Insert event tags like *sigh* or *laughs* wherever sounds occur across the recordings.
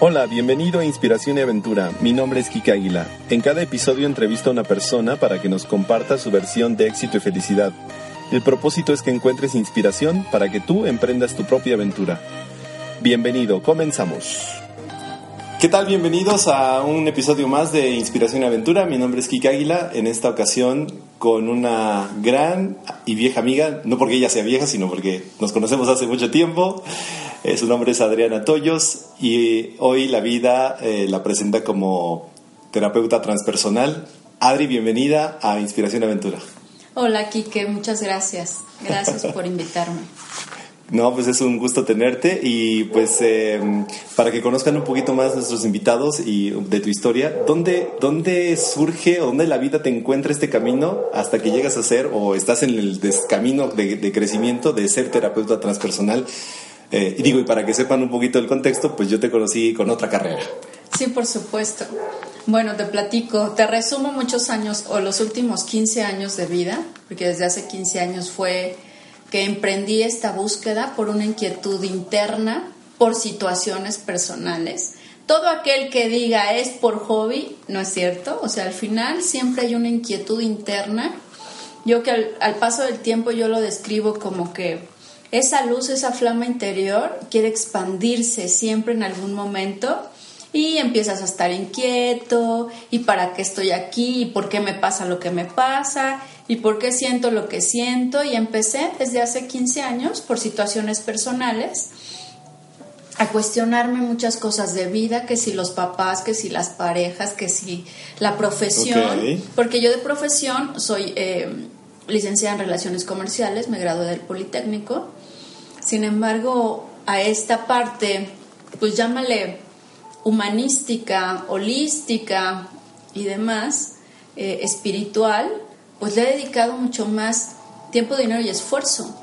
Hola, bienvenido a Inspiración y Aventura. Mi nombre es Kika Águila. En cada episodio entrevisto a una persona para que nos comparta su versión de éxito y felicidad. El propósito es que encuentres inspiración para que tú emprendas tu propia aventura. Bienvenido, comenzamos. ¿Qué tal? Bienvenidos a un episodio más de Inspiración y Aventura. Mi nombre es Kika Águila. En esta ocasión con una gran y vieja amiga, no porque ella sea vieja, sino porque nos conocemos hace mucho tiempo. Eh, su nombre es Adriana Toyos y hoy la vida eh, la presenta como terapeuta transpersonal. Adri, bienvenida a Inspiración y Aventura. Hola, Kike, muchas gracias. Gracias por invitarme. *laughs* No, pues es un gusto tenerte y pues eh, para que conozcan un poquito más nuestros invitados y de tu historia, ¿dónde, ¿dónde surge o dónde la vida te encuentra este camino hasta que llegas a ser o estás en el camino de, de, crecimiento de ser terapeuta transpersonal? Eh, y digo, y para que sepan un poquito el contexto, pues yo te conocí con otra carrera. Sí, por supuesto. Bueno, te platico, te resumo muchos años o los últimos 15 años de vida, porque desde hace 15 años fue que emprendí esta búsqueda por una inquietud interna, por situaciones personales. Todo aquel que diga es por hobby, no es cierto. O sea, al final siempre hay una inquietud interna. Yo que al, paso del tiempo yo lo describo como que esa luz, esa flama interior quiere expandirse siempre en algún momento y empiezas a estar inquieto y para qué estoy aquí y por qué me pasa lo que me pasa y por qué siento lo que siento y empecé desde hace 15 años por situaciones personales a cuestionarme muchas cosas de vida, que si los papás, que si las parejas, que si la profesión, porque yo de profesión soy eh, licenciada en Relaciones Comerciales, me gradué del Politécnico, sin embargo, a esta parte, pues llámale humanística, holística y demás, eh, espiritual, pues le he dedicado mucho más tiempo, dinero y esfuerzo.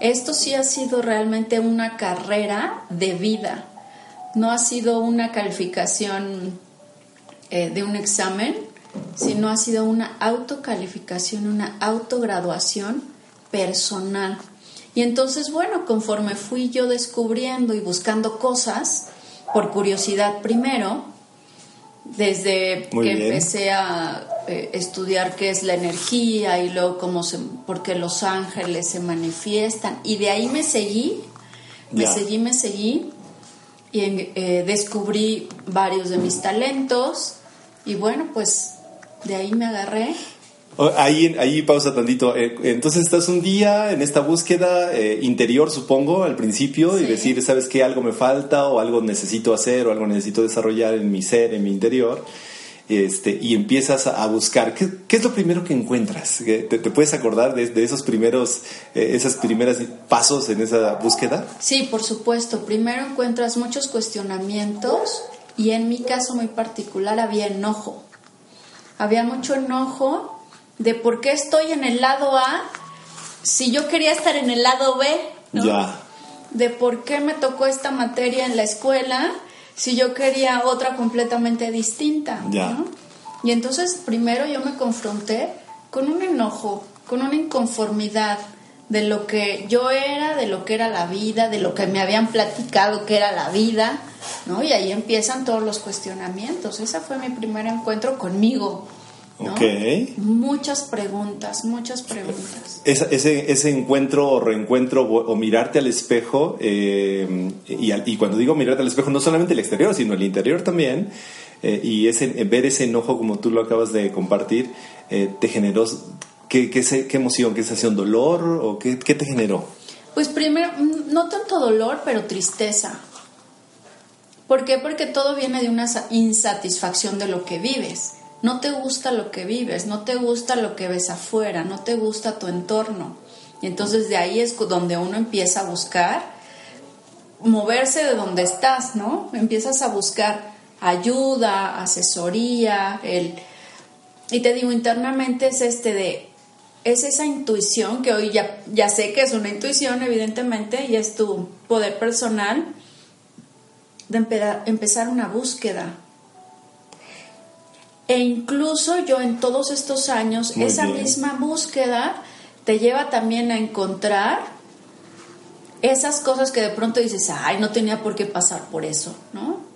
Esto sí ha sido realmente una carrera de vida, no ha sido una calificación eh, de un examen, sino ha sido una autocalificación, una autograduación personal. Y entonces, bueno, conforme fui yo descubriendo y buscando cosas, por curiosidad primero, desde que empecé a eh, estudiar qué es la energía y luego cómo se, por qué los ángeles se manifiestan, y de ahí me seguí, me seguí, me seguí, y eh, descubrí varios de mis talentos, y bueno, pues de ahí me agarré Ahí, ahí pausa tantito. Eh, entonces estás un día en esta búsqueda eh, interior, supongo, al principio, y decir, ¿sabes qué? Algo me falta, o algo necesito hacer, o algo necesito desarrollar en mi ser, en mi interior. Este, y empiezas a buscar. ¿Qué, qué es lo primero que encuentras? ¿Te, te puedes acordar de, de esos primeros, eh, esas primeras pasos en esa búsqueda? Sí, por supuesto. Primero encuentras muchos cuestionamientos, y en mi caso muy particular había enojo. Había mucho enojo de por qué estoy en el lado A si yo quería estar en el lado B, Ya. De por qué me tocó esta materia en la escuela si yo quería otra completamente distinta, ya. Y entonces primero yo me confronté con un enojo, con una inconformidad de lo que yo era, de lo que era la vida, de lo que me habían platicado que era la vida, ¿no? Y ahí empiezan todos los cuestionamientos. Ese fue mi primer encuentro conmigo, Muchas preguntas, muchas preguntas. ese, ese encuentro o reencuentro o, mirarte al espejo, eh, y, cuando digo mirarte al espejo, no solamente el exterior, sino el interior también, eh, y ese, ver ese enojo como tú lo acabas de compartir, eh, ¿te generó qué, qué, qué, emoción, qué sensación, dolor o qué, qué te generó? Pues primero, no tanto dolor, pero tristeza. ¿Por qué? Porque todo viene de una insatisfacción de lo que vives no te gusta lo que vives, no te gusta lo que ves afuera, no te gusta tu entorno. Y entonces de ahí es donde uno empieza a buscar moverse de donde estás, ¿no? Empiezas a buscar ayuda, asesoría, el y te digo internamente es este de es esa intuición que hoy ya, ya sé que es una intuición evidentemente y es tu poder personal de empezar una búsqueda e incluso yo en todos estos años, esa misma búsqueda te lleva también a encontrar esas cosas que de pronto dices, ay, no tenía por qué pasar por eso, ¿no?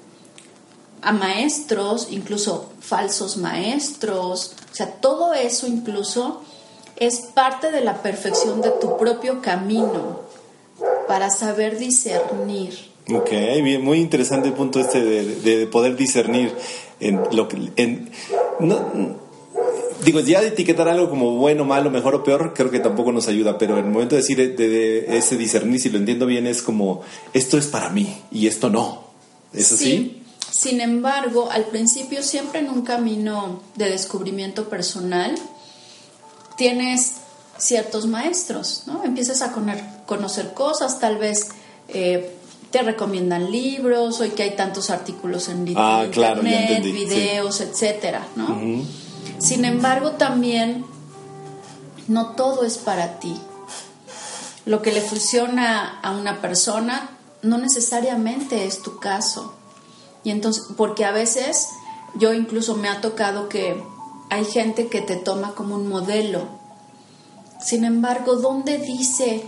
a maestros, incluso falsos maestros, o sea, todo eso incluso es parte de la perfección de tu propio camino para saber discernir. Ok, bien, muy interesante el punto este de, poder discernir en lo que... En, no, digo, ya de etiquetar algo como bueno, malo, mejor o peor, creo que tampoco nos ayuda, pero en el momento de decir de, ese discernir, si lo entiendo bien, es como, esto es para mí y esto no. ¿Es así? Sin embargo, al principio, siempre en un camino de descubrimiento personal, tienes ciertos maestros, ¿no? Empiezas a conocer cosas, tal vez eh, te recomiendan libros, hoy que hay tantos artículos en, ah, internet, videos, etcétera, ¿no? Sin embargo, también no todo es para ti. Lo que le funciona a una persona no necesariamente es tu caso. Y entonces, porque a veces yo incluso me ha tocado que hay gente que te toma como un modelo. Sin embargo, ¿dónde dice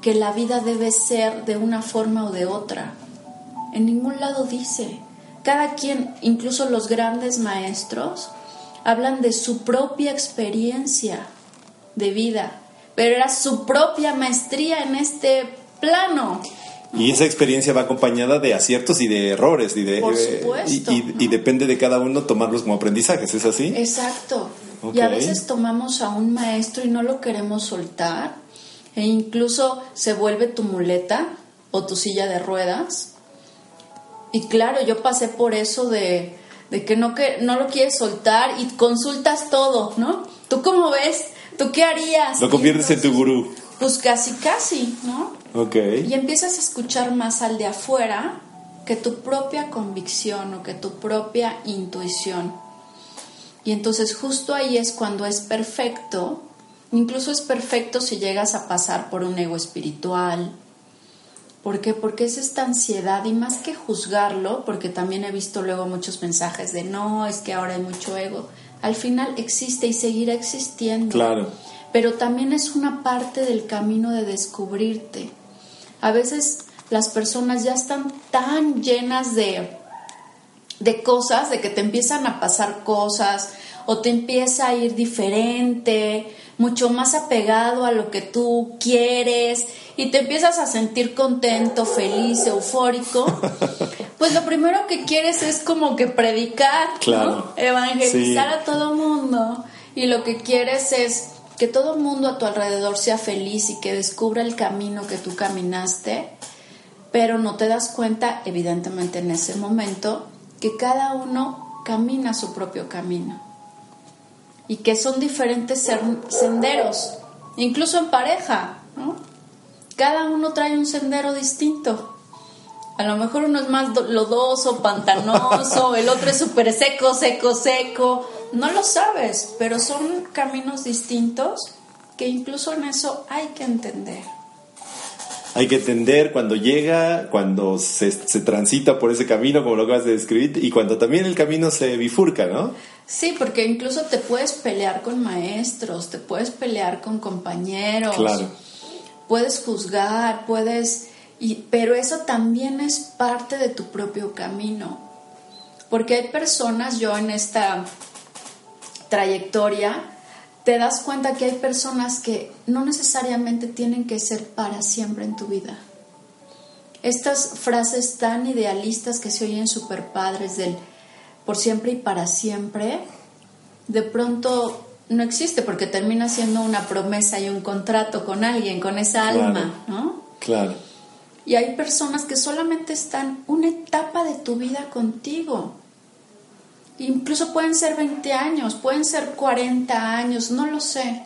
que la vida debe ser de una forma o de otra? En ningún lado dice. Cada quien, incluso los grandes maestros, hablan de su propia experiencia de vida, pero era su propia maestría en este plano. Y esa experiencia va acompañada de aciertos y de errores y de y, depende de cada uno tomarlos como aprendizajes, ¿es así? Exacto. Y a veces tomamos a un maestro y no lo queremos soltar e incluso se vuelve tu muleta o tu silla de ruedas. Y claro, yo pasé por eso de, de que no que no lo quieres soltar y consultas todo, ¿no? ¿Tú cómo ves? ¿Tú qué harías? Lo conviertes en tu gurú. Pues casi, casi, ¿no? Ok. Y empiezas a escuchar más al de afuera que tu propia convicción o que tu propia intuición. Y entonces justo ahí es cuando es perfecto, incluso es perfecto si llegas a pasar por un ego espiritual. ¿Por qué? Porque es esta ansiedad y más que juzgarlo, porque también he visto luego muchos mensajes de no, es que ahora hay mucho ego, al final existe y seguirá existiendo. Claro pero también es una parte del camino de descubrirte. A veces las personas ya están tan llenas de, de cosas, de que te empiezan a pasar cosas o te empieza a ir diferente, mucho más apegado a lo que tú quieres y te empiezas a sentir contento, feliz, eufórico, *laughs* pues lo primero que quieres es como que predicar, evangelizar a todo mundo y lo que quieres es que todo el mundo a tu alrededor sea feliz y que descubra el camino que tú caminaste, pero no te das cuenta, evidentemente en ese momento, que cada uno camina su propio camino y que son diferentes senderos, incluso en pareja, Cada uno trae un sendero distinto. A lo mejor uno es más lodoso, pantanoso, *laughs* el otro es súper seco, seco, seco no lo sabes, pero son caminos distintos que incluso en eso hay que entender. Hay que entender cuando llega, cuando se, transita por ese camino, como lo acabas de describir, y cuando también el camino se bifurca, ¿no? Sí, porque incluso te puedes pelear con maestros, te puedes pelear con compañeros, claro. puedes juzgar, puedes... Y, pero eso también es parte de tu propio camino. Porque hay personas, yo en esta trayectoria, te das cuenta que hay personas que no necesariamente tienen que ser para siempre en tu vida. Estas frases tan idealistas que se oyen super padres del por siempre y para siempre, de pronto no existe porque termina siendo una promesa y un contrato con alguien, con esa alma, ¿no? Claro. Y hay personas que solamente están una etapa de tu vida contigo. Incluso pueden ser 20 años, pueden ser 40 años, no lo sé.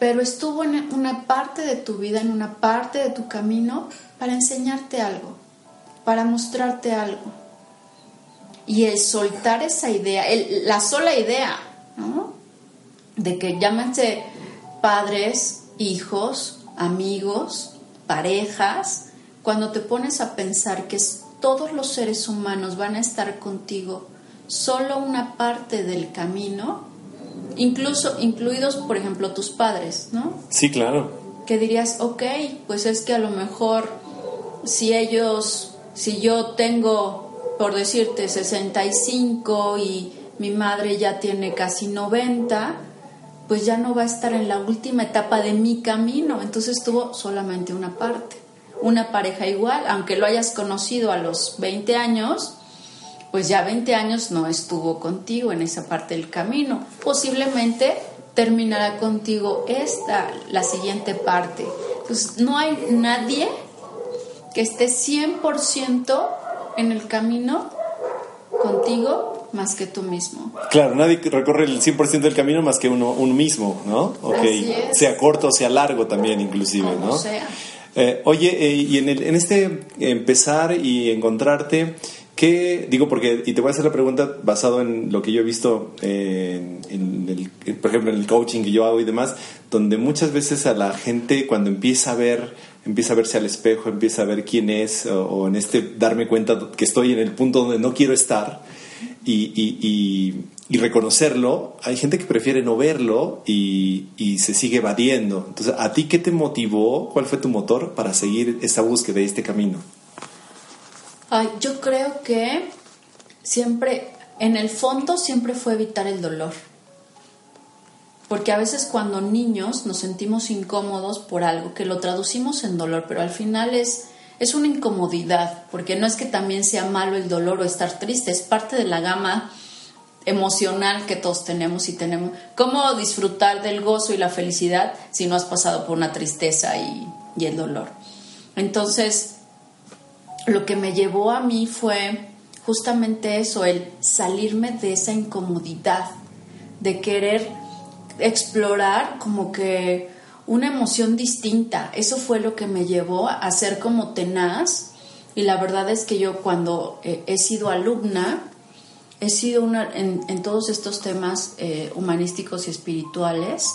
Pero estuvo en una parte de tu vida, en una parte de tu camino, para enseñarte algo, para mostrarte algo. Y el soltar esa idea, la sola idea, ¿no? De que llámense padres, hijos, amigos, parejas, cuando te pones a pensar que todos los seres humanos van a estar contigo solo una parte del camino, incluso incluidos, por ejemplo, tus padres, ¿no? Sí, claro. Que dirías, ok, pues es que a lo mejor si ellos, si yo tengo por decirte, 65 y mi madre ya tiene casi 90, pues ya no va a estar en la última etapa de mi camino. Entonces tuvo solamente una parte. Una pareja igual, aunque lo hayas conocido a los 20 años, pues ya 20 años no estuvo contigo en esa parte del camino. Posiblemente terminará contigo esta, la siguiente parte. Entonces no hay nadie que esté 100% en el camino contigo más que tú mismo. Claro, nadie recorre el 100% del camino más que uno, uno mismo, ¿no? Okay. Sea corto o sea largo también inclusive, ¿no? Sea. Eh, oye, eh, y en, el, en este empezar y encontrarte, ¿qué digo? Porque, y te voy a hacer la pregunta basado en lo que yo he visto, en, el, por ejemplo, en el coaching que yo hago y demás, donde muchas veces a la gente cuando empieza a ver, empieza a verse al espejo, empieza a ver quién es, o, en este darme cuenta que estoy en el punto donde no quiero estar, y, y, y, reconocerlo, hay gente que prefiere no verlo y, y, se sigue evadiendo. Entonces, ¿a ti qué te motivó? ¿Cuál fue tu motor para seguir esta búsqueda y este camino? Yo creo que siempre, en el fondo, siempre fue evitar el dolor. Porque a veces cuando niños nos sentimos incómodos por algo, que lo traducimos en dolor, pero al final es es una incomodidad, porque no es que también sea malo el dolor o estar triste, es parte de la gama emocional que todos tenemos y tenemos. ¿Cómo disfrutar del gozo y la felicidad si no has pasado por una tristeza y, y el dolor? Entonces, lo que me llevó a mí fue justamente eso, el salirme de esa incomodidad, de querer explorar como que una emoción distinta. Eso fue lo que me llevó a ser como tenaz. Y la verdad es que yo cuando eh, he sido alumna, he sido una en, todos estos temas eh, humanísticos y espirituales,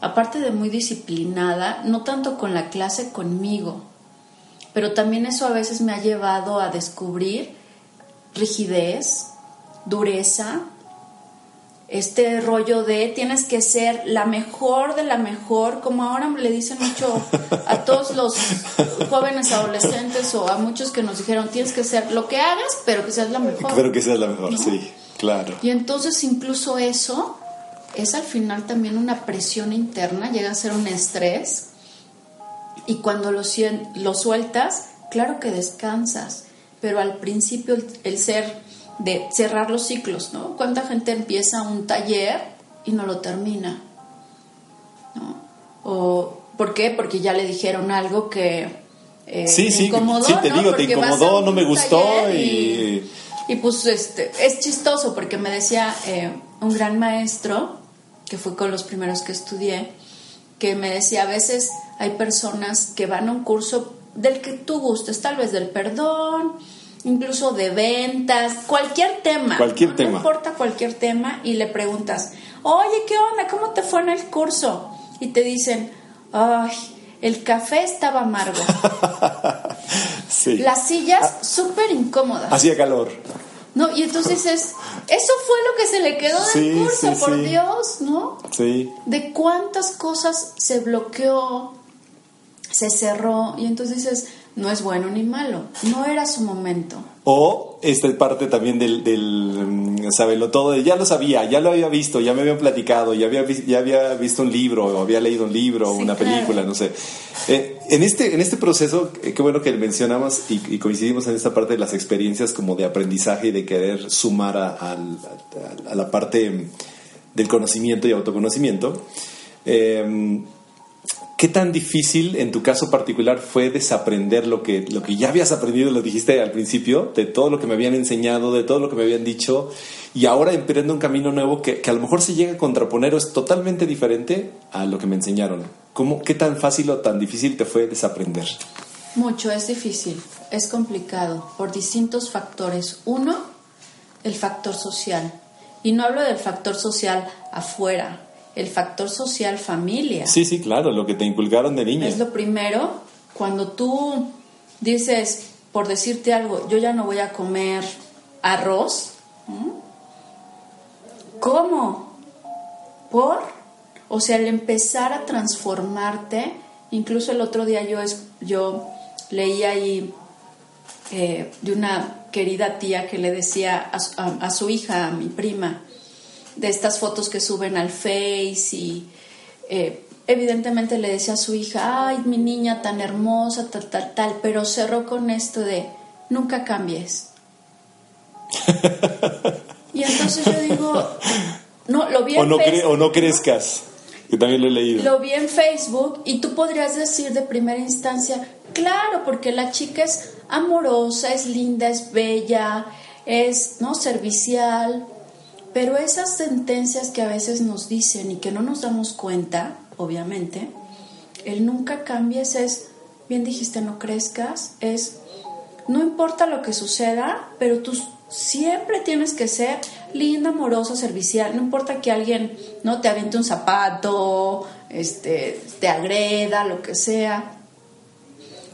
aparte de muy disciplinada, no tanto con la clase conmigo, pero también eso a veces me ha llevado a descubrir rigidez, dureza, este rollo de tienes que ser la mejor de la mejor, como ahora le dicen mucho a todos los jóvenes adolescentes o a muchos que nos dijeron tienes que ser lo que hagas, pero que seas la mejor. Pero que seas la mejor, sí, claro. Y entonces incluso eso es al final también una presión interna, llega a ser un estrés y cuando lo, lo sueltas, claro que descansas, pero al principio el ser de cerrar los ciclos, ¿no? ¿Cuánta gente empieza un taller y no lo termina? ¿No? O, ¿Por qué? Porque ya le dijeron algo que eh, sí, sí, incomodó, sí, te digo, te incomodó, no me gustó y... y... pues este, es chistoso porque me decía eh, un gran maestro, que fue con los primeros que estudié, que me decía, a veces hay personas que van a un curso del que tú gustes, tal vez del perdón, incluso de ventas, cualquier tema. Cualquier tema. No importa cualquier tema y le preguntas, oye, ¿qué onda? ¿Cómo te fue en el curso? Y te dicen, ay, el café estaba amargo. *laughs* sí. Las sillas ah. súper incómodas. Hacía calor. No, y entonces es, eso fue lo que se le quedó del curso, por Dios, ¿no? Sí. De cuántas cosas se bloqueó, se cerró, y entonces dices, no es bueno ni malo, no era su momento. O esta parte también del, del mm, sabelo todo, ya lo sabía, ya lo había visto, ya me habían platicado, ya había, ya había visto un libro, o había leído un libro, o una película, no sé. Eh, en, este, en este proceso, eh, qué bueno que mencionamos y, coincidimos en esta parte de las experiencias como de aprendizaje y de querer sumar a, a la parte del conocimiento y autoconocimiento. Eh, ¿Qué tan difícil en tu caso particular fue desaprender lo que, lo que ya habías aprendido, lo dijiste al principio, de todo lo que me habían enseñado, de todo lo que me habían dicho, y ahora emprendo un camino nuevo que, que a lo mejor se llega a contraponer o es totalmente diferente a lo que me enseñaron? ¿Cómo, ¿Qué tan fácil o tan difícil te fue desaprender? Mucho, es difícil, es complicado por distintos factores. Uno, el factor social. Y no hablo del factor social afuera, el factor social familia. Sí, sí, claro, lo que te inculcaron de niña. Es lo primero, cuando tú dices, por decirte algo, yo ya no voy a comer arroz. ¿Cómo? ¿Por? O sea, al empezar a transformarte, incluso el otro día yo, yo leí ahí eh, de una querida tía que le decía a, su hija, a mi prima, de estas fotos que suben al Face y eh, evidentemente le decía a su hija, ay, mi niña tan hermosa, tal, tal, tal, pero cerró con esto de, nunca cambies. y entonces yo digo, no, lo vi *laughs* o no, o no crezcas, que también lo he leído. Lo vi en Facebook y tú podrías decir de primera instancia, claro, porque la chica es amorosa, es linda, es bella, es no servicial, pero esas sentencias que a veces nos dicen y que no nos damos cuenta, obviamente, el nunca cambies es, bien dijiste, no crezcas, es, no importa lo que suceda, pero tú siempre tienes que ser linda, amorosa, servicial, no importa que alguien no te aviente un zapato, este, te agreda, lo que sea.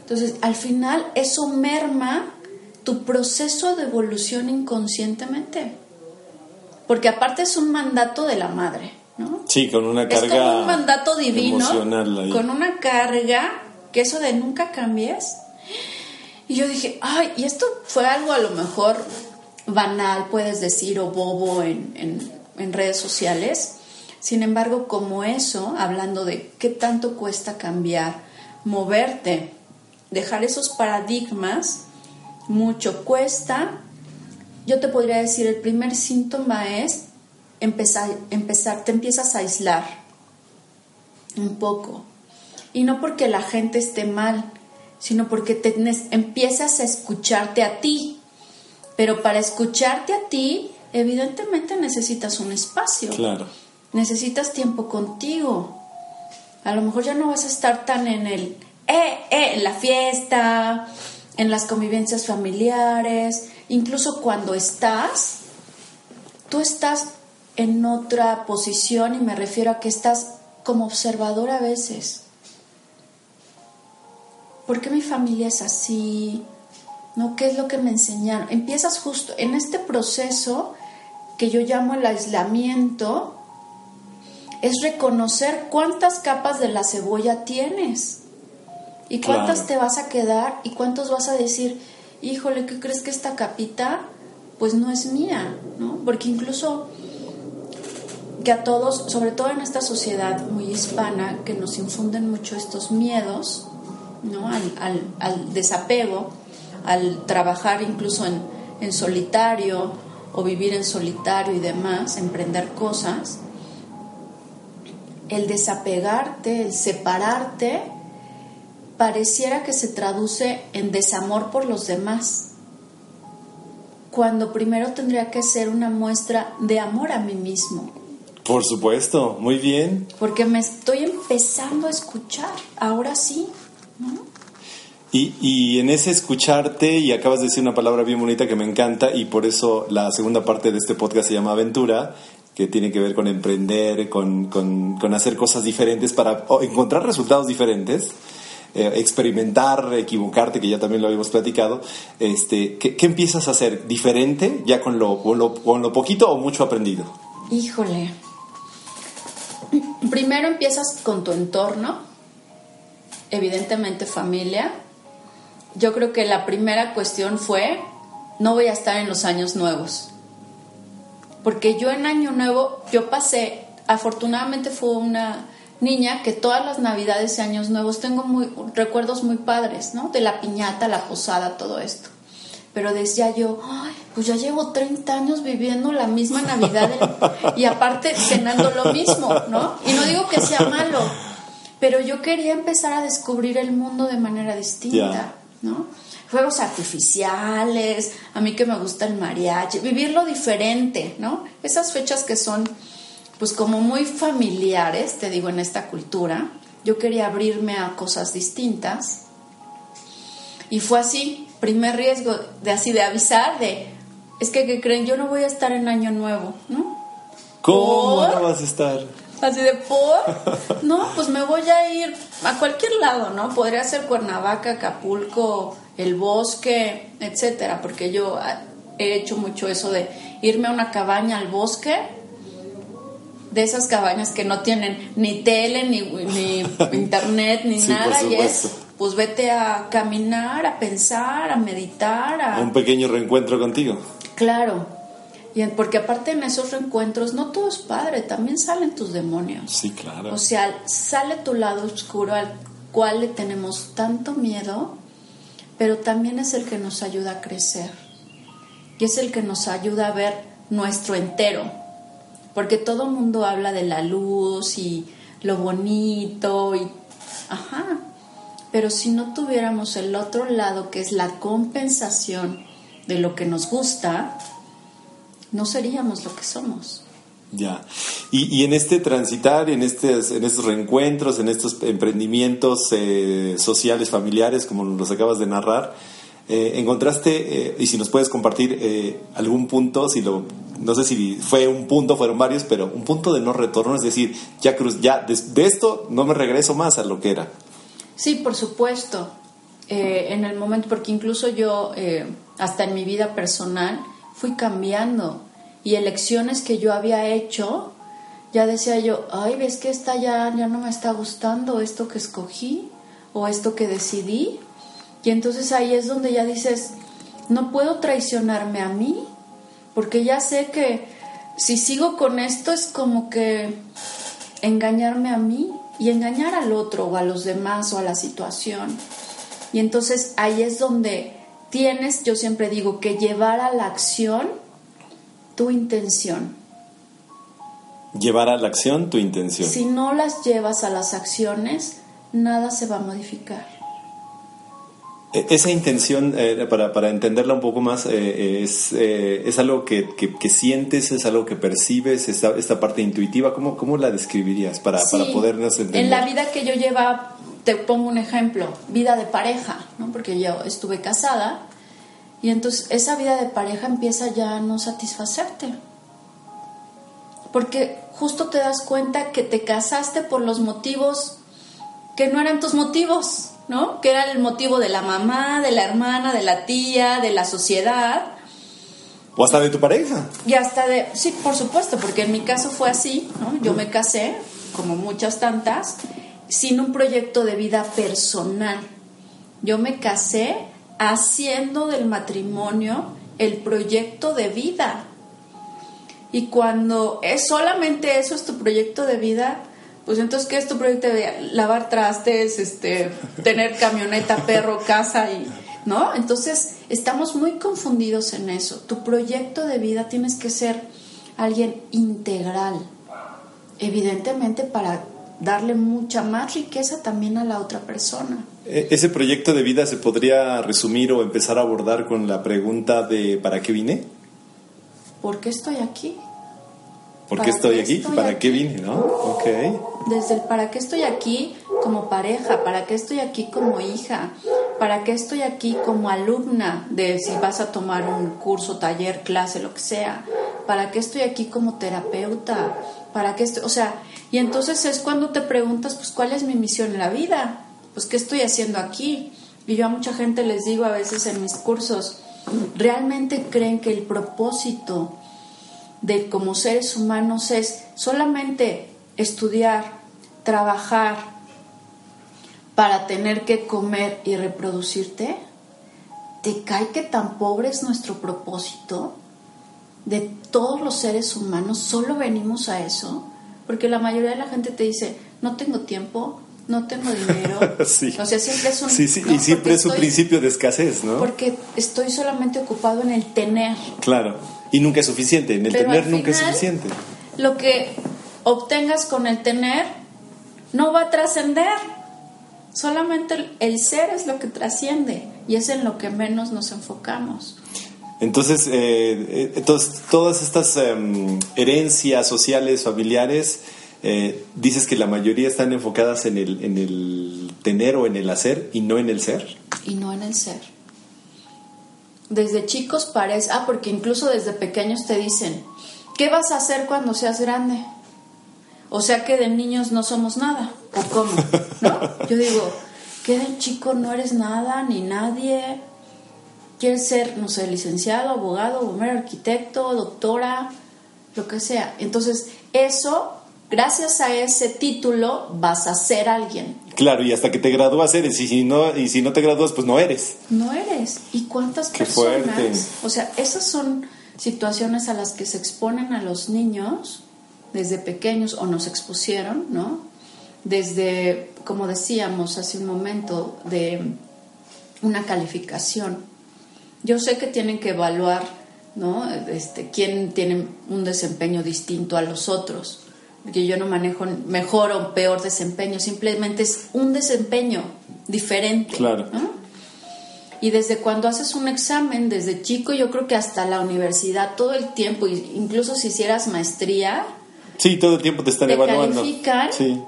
Entonces, al final eso merma tu proceso de evolución inconscientemente. Porque aparte es un mandato de la madre. Sí, con una carga. Es como un mandato divino. Con una carga que eso de nunca cambies. Y yo dije, ay, y esto fue algo a lo mejor banal, puedes decir, o bobo en, en redes sociales. Sin embargo, como eso, hablando de qué tanto cuesta cambiar, moverte, dejar esos paradigmas, mucho cuesta. Yo te podría decir, el primer síntoma es empezar, empezar, te empiezas a aislar un poco. Y no porque la gente esté mal, sino porque te, empiezas a escucharte a ti. Pero para escucharte a ti, evidentemente necesitas un espacio. Claro. Necesitas tiempo contigo. A lo mejor ya no vas a estar tan en el, eh, eh, en la fiesta, en las convivencias familiares, incluso cuando estás, tú estás en otra posición y me refiero a que estás como observador a veces. ¿Por qué mi familia es así? ¿No? ¿Qué es lo que me enseñaron? Empiezas justo en este proceso que yo llamo el aislamiento, es reconocer cuántas capas de la cebolla tienes y cuántas te vas a quedar y cuántos vas a decir, híjole, ¿qué crees que esta capita pues no es mía? ¿no? Porque incluso que a todos, sobre todo en esta sociedad muy hispana, que nos infunden mucho estos miedos, ¿no? al, desapego, al trabajar incluso en, en solitario o vivir en solitario y demás, emprender cosas, el desapegarte, el separarte, pareciera que se traduce en desamor por los demás, cuando primero tendría que ser una muestra de amor a mí mismo. Por supuesto, muy bien. Porque me estoy empezando a escuchar, ahora sí. Y, y, en ese escucharte, y acabas de decir una palabra bien bonita que me encanta, y por eso la segunda parte de este podcast se llama Aventura, que tiene que ver con emprender, con, con, hacer cosas diferentes para encontrar resultados diferentes. Eh, experimentar, equivocarte, que ya también lo habíamos platicado, este, ¿qué, empiezas a hacer diferente ya con lo, con lo, con lo poquito o mucho aprendido? Híjole, primero empiezas con tu entorno, evidentemente familia. Yo creo que la primera cuestión fue, no voy a estar en los años nuevos. Porque yo en año nuevo, yo pasé, afortunadamente fue una niña que todas las navidades y años nuevos tengo muy, recuerdos muy padres, ¿no? De la piñata, la posada, todo esto pero decía yo, Ay, pues ya llevo 30 años viviendo la misma Navidad *laughs* y aparte cenando lo mismo, ¿no? Y no digo que sea malo, pero yo quería empezar a descubrir el mundo de manera distinta, ¿no? Juegos artificiales, a mí que me gusta el mariachi, vivirlo diferente, ¿no? Esas fechas que son pues como muy familiares, te digo, en esta cultura, yo quería abrirme a cosas distintas. Y fue así, primer riesgo de así de avisar de es que, que creen yo no voy a estar en año nuevo, ¿no? ¿Cómo no vas a estar? Así de por, *laughs* no, pues me voy a ir a cualquier lado, ¿no? Podría ser Cuernavaca, Acapulco, el bosque, etcétera, porque yo he hecho mucho eso de irme a una cabaña al bosque, de esas cabañas que no tienen ni tele, ni, ni *laughs* internet, ni nada, y es pues vete a caminar, a pensar, a meditar, a... Un pequeño reencuentro contigo. Claro, y porque aparte en esos reencuentros no todo es padre, también salen tus demonios. Sí, claro. O sea, sale tu lado oscuro al cual le tenemos tanto miedo, pero también es el que nos ayuda a crecer. Y es el que nos ayuda a ver nuestro entero. Porque todo mundo habla de la luz y lo bonito y... Ajá, pero si no tuviéramos el otro lado, que es la compensación de lo que nos gusta, no seríamos lo que somos. Ya. Y, en este transitar, en, estos, en estos reencuentros, en estos emprendimientos eh, sociales, familiares, como los acabas de narrar, eh, encontraste, eh, y si nos puedes compartir algún punto, si lo, no sé si fue un punto, fueron varios, pero un punto de no retorno, es decir, ya Cruz, ya de esto no me regreso más a lo que era. Sí, por supuesto. Eh, en el momento, porque incluso yo, eh, hasta en mi vida personal, fui cambiando y elecciones que yo había hecho, ya decía yo, ay, ves que esta ya, ya no me está gustando, esto que escogí o esto que decidí. Y entonces ahí es donde ya dices, no puedo traicionarme a mí, porque ya sé que si sigo con esto es como que engañarme a mí y engañar al otro o a los demás o a la situación. Y entonces ahí es donde tienes, yo siempre digo, que llevar a la acción tu intención. Llevar a la acción tu intención. Si no las llevas a las acciones, nada se va a modificar. E, esa intención, eh, para, para, entenderla un poco más, eh, es, eh, es, algo que, que, sientes, es algo que percibes, esta, esta parte intuitiva. ¿Cómo, ¿Cómo, la describirías para, para podernos entender? En la vida que yo lleva, te pongo un ejemplo, vida de pareja, ¿no? porque yo estuve casada y entonces esa vida de pareja empieza ya a no satisfacerte. Porque justo te das cuenta que te casaste por los motivos que no eran tus motivos ¿no? Que era el motivo de la mamá, de la hermana, de la tía, de la sociedad. O hasta de tu pareja. Y hasta de, sí, por supuesto, porque en mi caso fue así, ¿no? Yo me casé, como muchas tantas, sin un proyecto de vida personal. Yo me casé haciendo del matrimonio el proyecto de vida. Y cuando es solamente eso es tu proyecto de vida, pues entonces, ¿qué es tu proyecto de lavar trastes, este, tener camioneta, perro, casa y, ¿no? Entonces, estamos muy confundidos en eso. Tu proyecto de vida tienes que ser alguien integral, evidentemente para darle mucha más riqueza también a la otra persona. E, ese proyecto de vida se podría resumir o empezar a abordar con la pregunta de ¿para qué vine? ¿Por qué estoy aquí? ¿Por qué estoy aquí? ¿Para qué vine? ¿No? Ok. Desde el para qué estoy aquí como pareja, para qué estoy aquí como hija, para qué estoy aquí como alumna de si vas a tomar un curso, taller, clase, lo que sea, para qué estoy aquí como terapeuta, para qué estoy, o sea, y entonces es cuando te preguntas, pues, ¿cuál es mi misión en la vida? Pues, ¿qué estoy haciendo aquí? Y yo a mucha gente les digo a veces en mis cursos, ¿realmente creen que el propósito de como seres humanos es solamente estudiar, trabajar para tener que comer y reproducirte? ¿Te cae que tan pobre es nuestro propósito? De todos los seres humanos, solo venimos a eso. Porque la mayoría de la gente te dice, no tengo tiempo, no tengo dinero. *laughs* sí. O sea, siempre es un... Sí, sí, y siempre es un principio de escasez, ¿no? Porque estoy solamente ocupado en el tener. Claro. Y nunca es suficiente, en el tener nunca es suficiente. Lo que obtengas con el tener no va a trascender. Solamente el ser es lo que trasciende y es en lo que menos nos enfocamos. Entonces, eh, eh todas estas em, herencias sociales, familiares, eh, dices que la mayoría están enfocadas en el, en el tener o en el hacer y no en el ser. Y no en el ser desde chicos parece, ah, porque incluso desde pequeños te dicen, ¿qué vas a hacer cuando seas grande? O sea que de niños no somos nada, ¿o cómo? ¿No? *laughs* Yo digo, ¿qué de chico no eres nada ni nadie? ¿Quieres ser, no sé, licenciado, abogado, bombero, arquitecto, doctora, lo que sea? Entonces, eso gracias a ese título vas a ser alguien. Claro, y hasta que te gradúas eres, y si no, y si no te gradúas, pues no eres. No eres. ¿Y cuántas Qué personas? fuerte. O sea, esas son situaciones a las que se exponen a los niños desde pequeños o nos expusieron, ¿no? Desde, como decíamos hace un momento, de una calificación. Yo sé que tienen que evaluar, ¿no? Este, quién tiene un desempeño distinto a los otros. Porque yo no manejo mejor o peor desempeño, simplemente es un desempeño diferente. Claro. ¿no? Y desde cuando haces un examen, desde chico, yo creo que hasta la universidad, todo el tiempo, incluso si hicieras maestría, Sí, todo el tiempo te están Te evaluando. califican. Sí.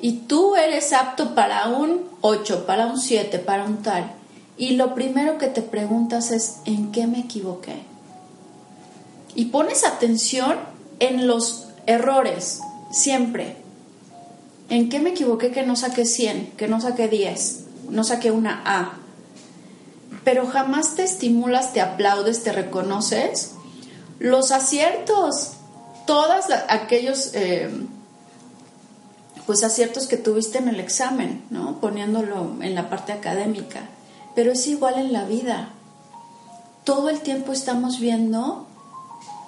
y tú eres apto para un 8, para un 7, para un tal, y lo primero que te preguntas es, ¿en qué me equivoqué? Y pones atención en los errores, siempre. ¿En qué me equivoqué que no saqué 100, que no saqué 10, no saqué una A? Pero jamás te estimulas, te aplaudes, te reconoces los aciertos, todos aquellos eh, pues aciertos que tuviste en el examen, ¿no? Poniéndolo en la parte académica. Pero es igual en la vida. Todo el tiempo estamos viendo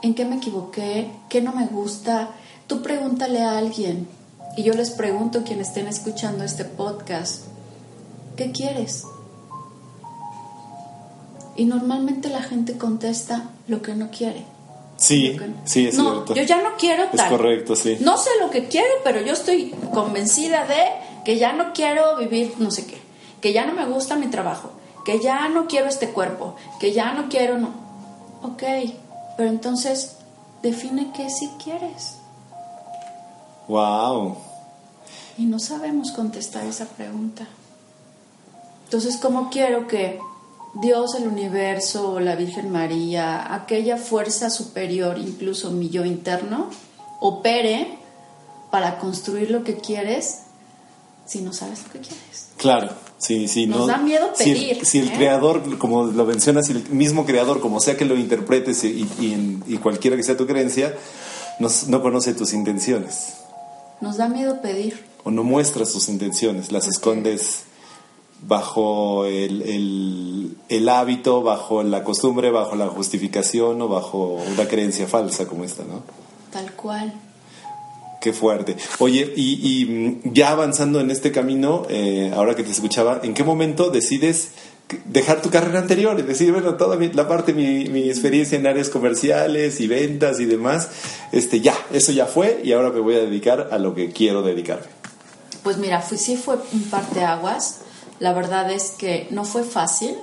en qué me equivoqué, qué no me gusta. Tú pregúntale a alguien, y yo les pregunto quienes estén escuchando este podcast, ¿qué quieres? Y normalmente la gente contesta lo que no quiere. Sí, sí, es no, cierto. yo ya no quiero Es tal. correcto, sí. No sé lo que quiero, pero yo estoy convencida de que ya no quiero vivir no sé qué, que ya no me gusta mi trabajo, que ya no quiero este cuerpo, que ya no quiero no. Ok, pero entonces define qué sí quieres. Wow. Y no sabemos contestar esa pregunta. Entonces, ¿cómo quiero que Dios, el universo, la Virgen María, aquella fuerza superior, incluso mi yo interno, opere para construir lo que quieres si no sabes lo que quieres? Claro, sí, sí. Nos no, da miedo si el- pedir, Si el, ¿eh? creador, como lo mencionas, si el mismo creador, como sea que lo interpretes y, y, en- y cualquiera que sea tu creencia, nos- no conoce tus intenciones Nos da miedo pedir. o no muestras tus intenciones, las escondes bajo el, el, el hábito, bajo la costumbre, bajo la justificación o bajo una creencia falsa como esta, ¿no? Tal cual. Qué fuerte. Oye, y, y, mm, ya avanzando en este camino, eh, ahora que te escuchaba, ¿en qué momento decides dejar tu carrera anterior y decir, bueno, toda mi- la parte, mi, mi experiencia en áreas comerciales y ventas y demás, este, ya, eso ya fue y ahora me voy a dedicar a lo que quiero dedicarme? Pues mira, fui, sí fue un parteaguas. La verdad es que no fue fácil,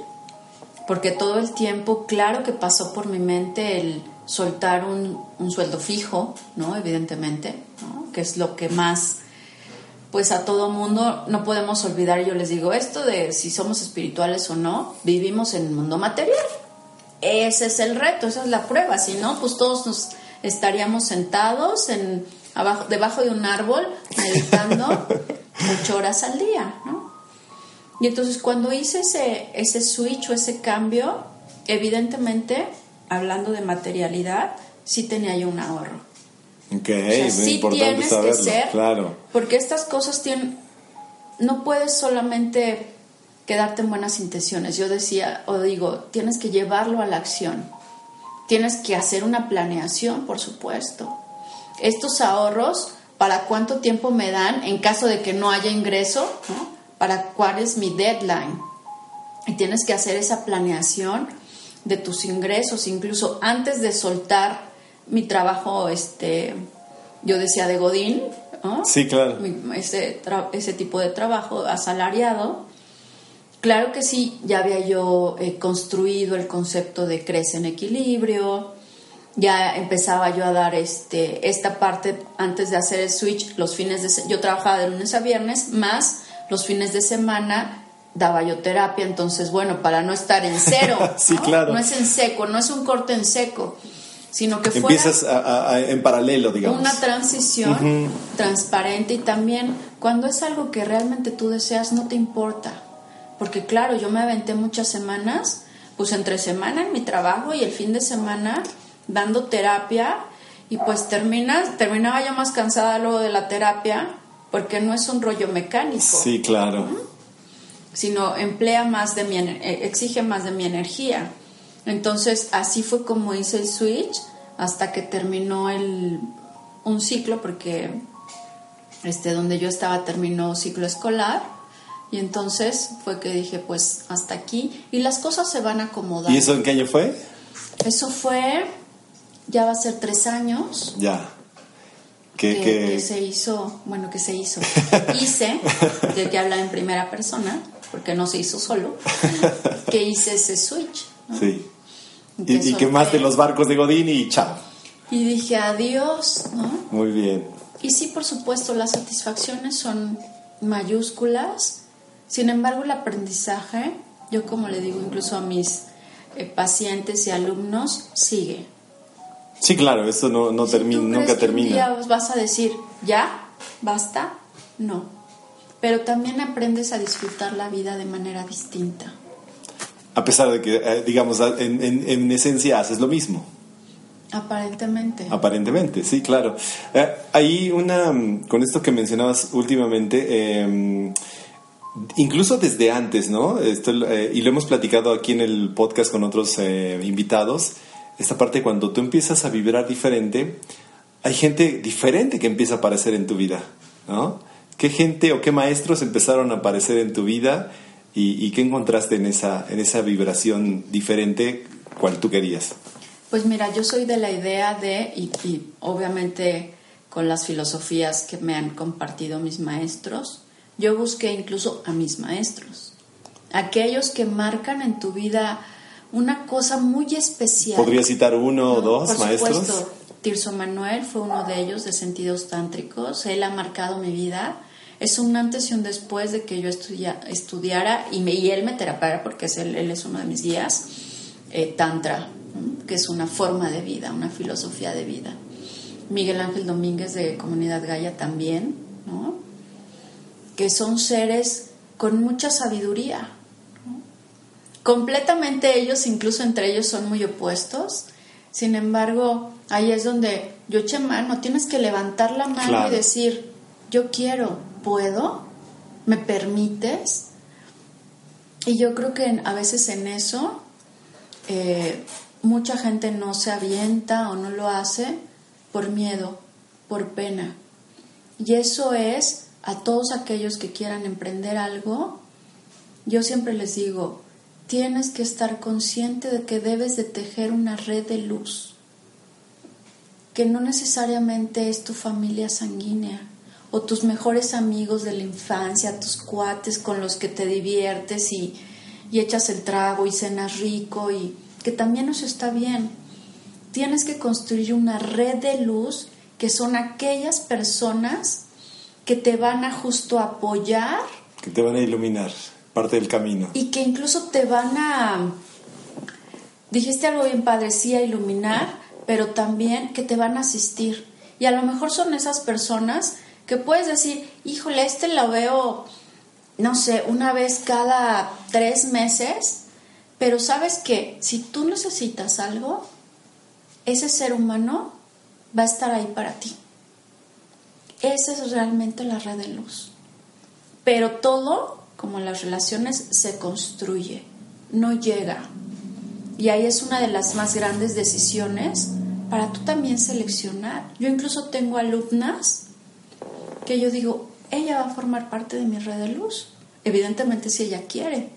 porque todo el tiempo, claro que pasó por mi mente el soltar un, un sueldo fijo, ¿no? Evidentemente, ¿no? Que es lo que más, pues a todo mundo no podemos olvidar, yo les digo esto de si somos espirituales o no, vivimos en el mundo material. Ese es el reto, esa es la prueba, si no, pues todos nos estaríamos sentados en abajo, debajo de un árbol meditando *laughs* ocho horas al día, ¿no? Y entonces cuando hice ese, ese switch o ese cambio, evidentemente, hablando de materialidad, sí tenía yo un ahorro. Ok, O sea, sí importante tienes que ser, claro. porque estas cosas tienen, no puedes solamente quedarte en buenas intenciones. Yo decía, o digo, tienes que llevarlo a la acción. Tienes que hacer una planeación, por supuesto. Estos ahorros, ¿para cuánto tiempo me dan en caso de que no haya ingreso? ¿no? ¿Para cuál es mi deadline? Y tienes que hacer esa planeación de tus ingresos, incluso antes de soltar mi trabajo, este, yo decía de Godín, ¿no? Sí, claro. Mi- ese, tipo de trabajo asalariado. Claro que sí, ya había yo eh, construido el concepto de crece en equilibrio, ya empezaba yo a dar este, esta parte antes de hacer el switch, los fines de yo trabajaba de lunes a viernes, más los fines de semana daba yo terapia, entonces bueno, para no estar en cero, *laughs* Sí, ¿no? claro. no es en seco, no es un corte en seco, sino que fuera Empiezas a- a- a- en paralelo, digamos. una transición transparente y también cuando es algo que realmente tú deseas no te importa. Porque claro, yo me aventé muchas semanas, pues entre semana en mi trabajo y el fin de semana dando terapia Y pues terminas, terminaba yo más cansada luego de la terapia, porque no es un rollo mecánico. Sí, claro. Sino emplea más de mi, eh, exige más de mi energía. Entonces así fue como hice el switch hasta que terminó el, un ciclo, porque este, donde yo estaba terminó ciclo escolar. Y entonces fue que dije, pues hasta aquí. Y las cosas se van a acomodar. ¿Y eso en qué año fue? Eso fue, ya va a ser tres años. Ya. Que, que, se hizo, bueno, que se hizo. *laughs* hice, de que habla en primera persona, porque no se hizo solo, *laughs* que hice ese switch. Sí. Y, que más de los barcos de Godín y chao. Y dije adiós, ¿no? Muy bien. Y sí, por supuesto, las satisfacciones son mayúsculas. Sin embargo, el aprendizaje, yo como le digo incluso a mis eh, pacientes y alumnos, sigue. Sí, claro, esto no, no termina, nunca termina. Un día vas a decir, ya, basta, no. Pero también aprendes a disfrutar la vida de manera distinta. A pesar de que, eh, digamos, en, en, esencia haces lo mismo. Aparentemente. Aparentemente, sí, claro. Eh, hay una, con esto que mencionabas últimamente, em, incluso desde antes, ¿no? Esto, eh, y lo hemos platicado aquí en el podcast con otros invitados, esta parte cuando tú empiezas a vibrar diferente, hay gente diferente que empieza a aparecer en tu vida, ¿no? ¿Qué gente o qué maestros empezaron a aparecer en tu vida y, qué encontraste en esa, en esa vibración diferente cual tú querías? Pues mira, yo soy de la idea de, y, y obviamente con las filosofías que me han compartido mis maestros, yo busqué incluso a mis maestros, aquellos que marcan en tu vida una cosa muy especial. ¿Podría citar uno o dos Por maestros? Supuesto, Tirso Manuel fue uno de ellos de sentidos tántricos. Él ha marcado mi vida. Es un antes y un después de que yo estudia, estudiara y, me, y él me terapiara, porque es él, es uno de mis guías, eh, Tantra, que es una forma de vida, una filosofía de vida. Miguel Ángel Domínguez de Comunidad Gaya también, ¿no? que son seres con mucha sabiduría, completamente ellos, incluso entre ellos, son muy opuestos. Sin embargo, ahí es donde yo eché mano, tienes que levantar la mano y decir, yo quiero, ¿puedo? ¿Me permites? Y yo creo que a veces en eso eh, mucha gente no se avienta o no lo hace por miedo, por pena. Y eso es a todos aquellos que quieran emprender algo, yo siempre les digo, tienes que estar consciente de que debes de tejer una red de luz, que no necesariamente es tu familia sanguínea o tus mejores amigos de la infancia, tus cuates con los que te diviertes y, y echas el trago y cenas rico y que también nos está bien. Tienes que construir una red de luz que son aquellas personas que te van a justo apoyar. Que te van a iluminar parte del camino. Y que incluso te van a, dijiste algo bien padre, iluminar, pero también que te van a asistir. Y a lo mejor son esas personas que puedes decir, híjole, este lo veo, no sé, una vez cada tres meses, pero sabes que si tú necesitas algo, ese ser humano va a estar ahí para ti. Esa es realmente la red de luz. Pero todo como las relaciones, se construye, no llega. Y ahí es una de las más grandes decisiones para tú también seleccionar. Yo incluso tengo alumnas que yo digo, ella va a formar parte de mi red de luz. Evidentemente si ella quiere.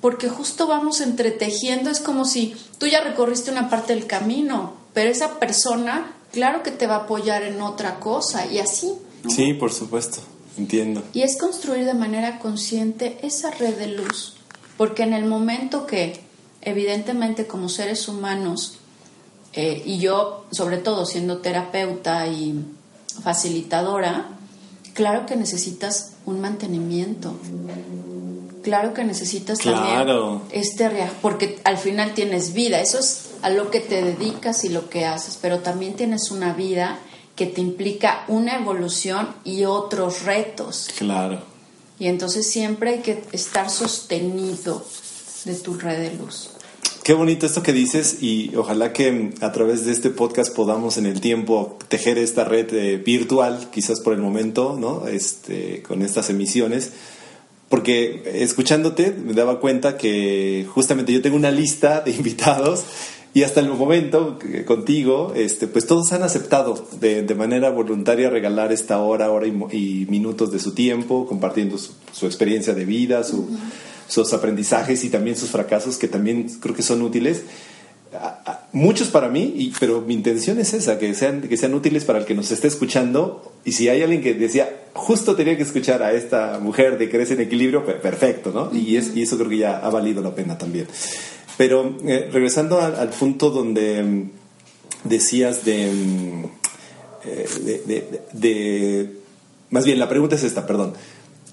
Porque justo vamos entretejiendo, es como si tú ya recorriste una parte del camino, pero esa persona, claro que te va a apoyar en otra cosa y así. Sí, por supuesto. Entiendo. Y es construir de manera consciente esa red de luz, porque en el momento que, evidentemente, como seres humanos, eh, y yo, sobre todo siendo terapeuta y facilitadora, claro que necesitas un mantenimiento. Claro que necesitas claro. también este porque al final tienes vida, eso es a lo que te dedicas y lo que haces, pero también tienes una vida que te implica una evolución y otros retos. Claro. Y entonces siempre hay que estar sostenido de tu red de luz. qué bonito esto que dices y ojalá que a través de este podcast podamos en el tiempo tejer esta red eh, virtual, quizás por el momento, ¿no? Este, con estas emisiones. Porque escuchándote me daba cuenta que justamente yo tengo una lista de *laughs* invitados y hasta el momento contigo, este, pues todos han aceptado de, manera voluntaria regalar esta hora, hora y, minutos de su tiempo, compartiendo su, experiencia de vida, sus aprendizajes y también sus fracasos, que también creo que son útiles. Muchos para mí, pero mi intención es esa, que sean, que sean útiles para el que nos esté escuchando. Y si hay alguien que decía, justo tenía que escuchar a esta mujer de Crece en Equilibrio, perfecto, ¿no? y, es, y eso creo que ya ha valido la pena también. Pero eh, regresando al, punto donde mm, decías mm, eh, de, Más bien, la pregunta es esta, perdón.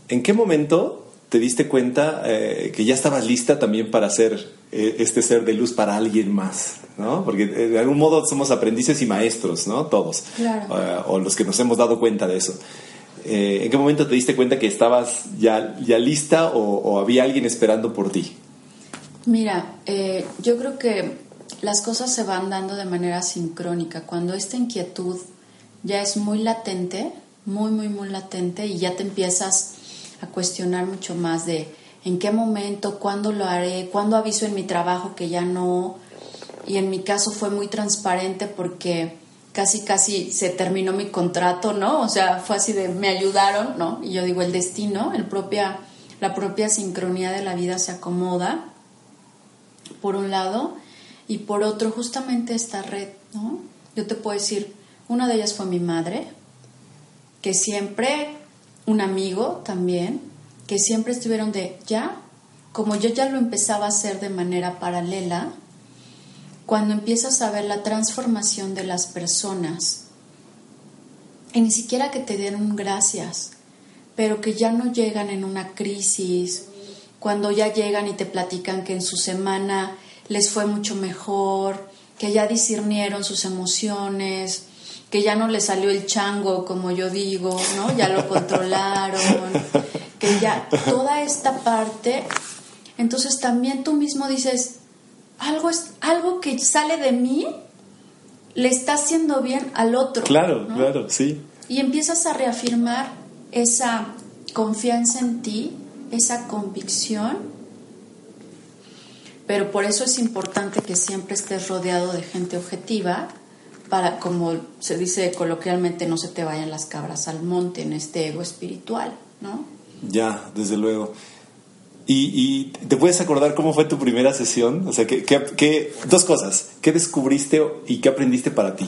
¿En qué momento te diste cuenta eh, que ya estabas lista también para ser este ser de luz para alguien más? ¿no? Porque de algún modo somos aprendices y maestros, ¿no? Todos. Claro. o los que nos hemos dado cuenta de eso. ¿En qué momento te diste cuenta que estabas ya, ya lista o había alguien esperando por ti? Mira, eh, yo creo que las cosas se van dando de manera sincrónica. Cuando esta inquietud ya es muy latente, muy, muy, muy latente, y ya te empiezas a cuestionar mucho más de en qué momento, cuándo lo haré, cuándo aviso en mi trabajo que ya no. Y en mi caso fue muy transparente porque casi, casi se terminó mi contrato, ¿no? O sea, fue así de me ayudaron, ¿no? Y yo digo, el destino, el propia, la propia sincronía de la vida se acomoda por un lado, y por otro justamente esta red, ¿no? Yo te puedo decir, una de ellas fue mi madre, que siempre, un amigo también, que siempre estuvieron de, ya, como yo ya lo empezaba a hacer de manera paralela, cuando empiezas a ver la transformación de las personas, y ni siquiera que te dieron gracias, pero que ya no llegan en una crisis cuando ya llegan y te platican que en su semana les fue mucho mejor, que ya discernieron sus emociones, que ya no les salió el chango, como yo digo, ¿no? Ya lo controlaron, *laughs* que ya toda esta parte, entonces también tú mismo dices, algo es algo que sale de mí le está haciendo bien al otro. Claro, claro, sí. Y empiezas a reafirmar esa confianza en ti esa convicción, pero por eso es importante que siempre estés rodeado de gente objetiva para, como se dice coloquialmente, no se te vayan las cabras al monte en este ego espiritual, ¿no? Ya, desde luego. ¿Y, te puedes acordar cómo fue tu primera sesión? O sea, ¿qué, dos cosas. ¿Qué descubriste y qué aprendiste para ti?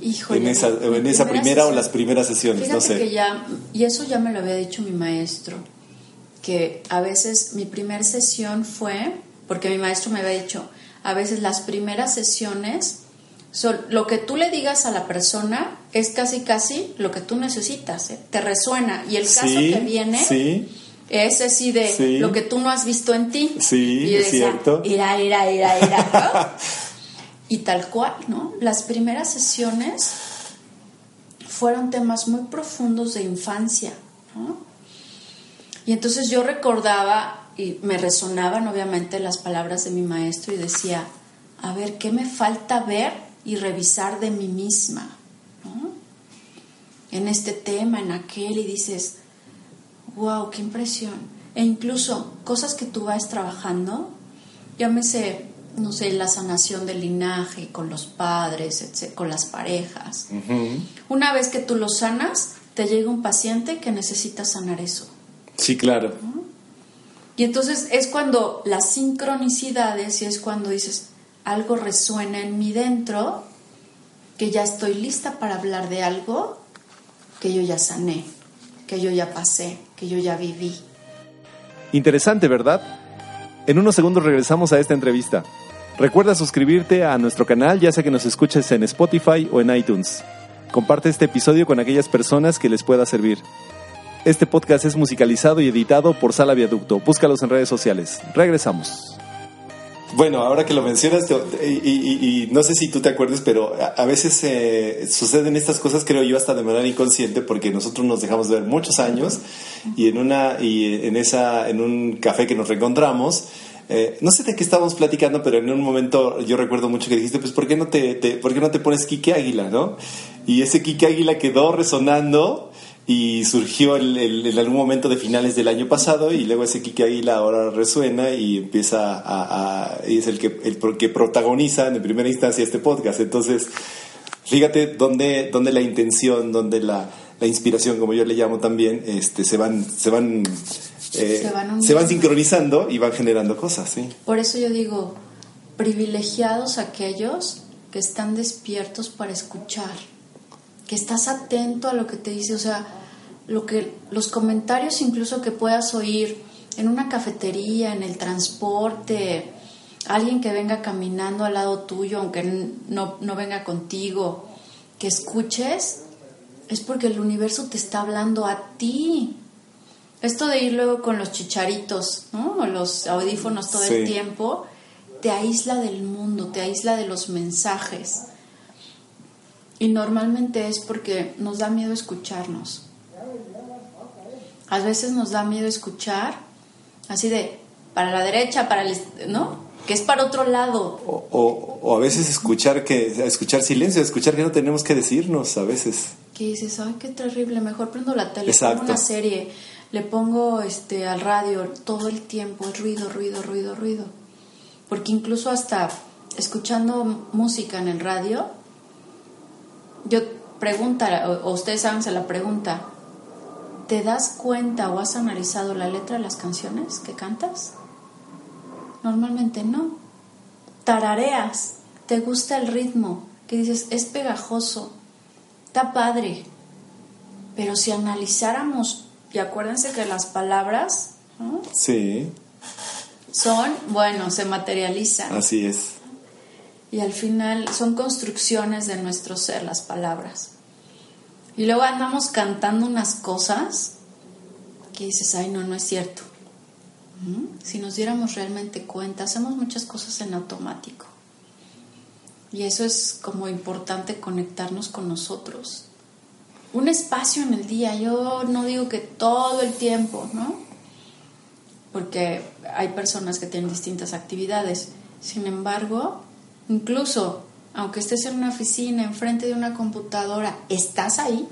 Híjole, en esa, en esa primera o las primeras sesiones, no sé. Que ya, y eso ya me lo había dicho mi maestro que a veces mi primera sesión fue, porque mi maestro me había dicho, a veces las primeras sesiones, son, lo que tú le digas a la persona es casi casi lo que tú necesitas, ¿eh? te resuena. Y el caso que viene es así de lo que tú no has visto en ti. Sí, y es cierto. Ira, ira, ira, ira, *laughs* y tal cual, ¿no? Las primeras sesiones fueron temas muy profundos de infancia, ¿no? Y entonces yo recordaba y me resonaban obviamente las palabras de mi maestro y decía, a ver, ¿qué me falta ver y revisar de mí misma? En este tema, en aquel, y dices, wow, qué impresión. E incluso cosas que tú vas trabajando, llámese, no sé, la sanación del linaje con los padres, con las parejas. Una vez que tú lo sanas, te llega un paciente que necesita sanar eso. Sí, claro. Y entonces es cuando las sincronicidades y es cuando dices, algo resuena en mí dentro, que ya estoy lista para hablar de algo que yo ya sané, que yo ya pasé, que yo ya viví. Interesante, ¿verdad? En unos segundos regresamos a esta entrevista. Recuerda suscribirte a nuestro canal, ya sea que nos escuches en Spotify o en iTunes. Comparte este episodio con aquellas personas que les pueda servir. Este podcast es musicalizado y editado por Sala Viaducto. Búscalos en redes sociales. Regresamos. Bueno, ahora que lo mencionas, y, no sé si tú te acuerdes, pero a, veces eh, suceden estas cosas, creo yo, hasta de manera inconsciente, porque nosotros nos dejamos de ver muchos años y en una y en esa en un café que nos reencontramos, eh, no sé de qué estábamos platicando, pero en un momento yo recuerdo mucho que dijiste, pues, ¿por qué no te, ¿por qué no te pones Quique Águila, no? Y ese Quique Águila quedó resonando y surgió en algún momento de finales del año pasado y luego ese Quique Águila ahora resuena y empieza a, y es el que, el que protagoniza en primera instancia este podcast. Entonces, fíjate dónde, dónde la intención, dónde la, la inspiración, como yo le llamo también, este, se van, se van eh, se, van sincronizando y van generando cosas, sí. Por eso yo digo, privilegiados aquellos que están despiertos para escuchar, que estás atento a lo que te dice, o sea, lo que los comentarios incluso que puedas oír en una cafetería, en el transporte, alguien que venga caminando al lado tuyo, aunque no, no venga contigo, que escuches, es porque el universo te está hablando a ti. Esto de ir luego con los chicharitos, ¿no? los audífonos todo el tiempo, te aísla del mundo, te aísla de los mensajes. Y normalmente es porque nos da miedo escucharnos. A veces nos da miedo escuchar, así de para la derecha, para el, ¿no? Que es para otro lado. O, a veces escuchar que escuchar silencio, escuchar que no tenemos que decirnos a veces. Que dices, ay, qué terrible, mejor prendo la tele, pongo una serie le pongo este al radio todo el tiempo, ruido, ruido, ruido, ruido. Porque incluso hasta escuchando música en el radio, yo pregunta, o, ustedes háganse la pregunta, ¿te das cuenta o has analizado la letra de las canciones que cantas? Normalmente no. Tarareas, te gusta el ritmo, que dices, es pegajoso, está padre. Pero si analizáramos y acuérdense que las palabras sí. son, bueno, se materializan. Así es. Y al final son construcciones de nuestro ser las palabras. Y luego andamos cantando unas cosas que dices, ay, no, no es cierto. Si nos diéramos realmente cuenta, hacemos muchas cosas en automático. Y eso es como importante conectarnos con nosotros un espacio en el día. Yo no digo que todo el tiempo, ¿no? Porque hay personas que tienen distintas actividades. Sin embargo, incluso aunque estés en una oficina, enfrente de una computadora, ¿estás ahí?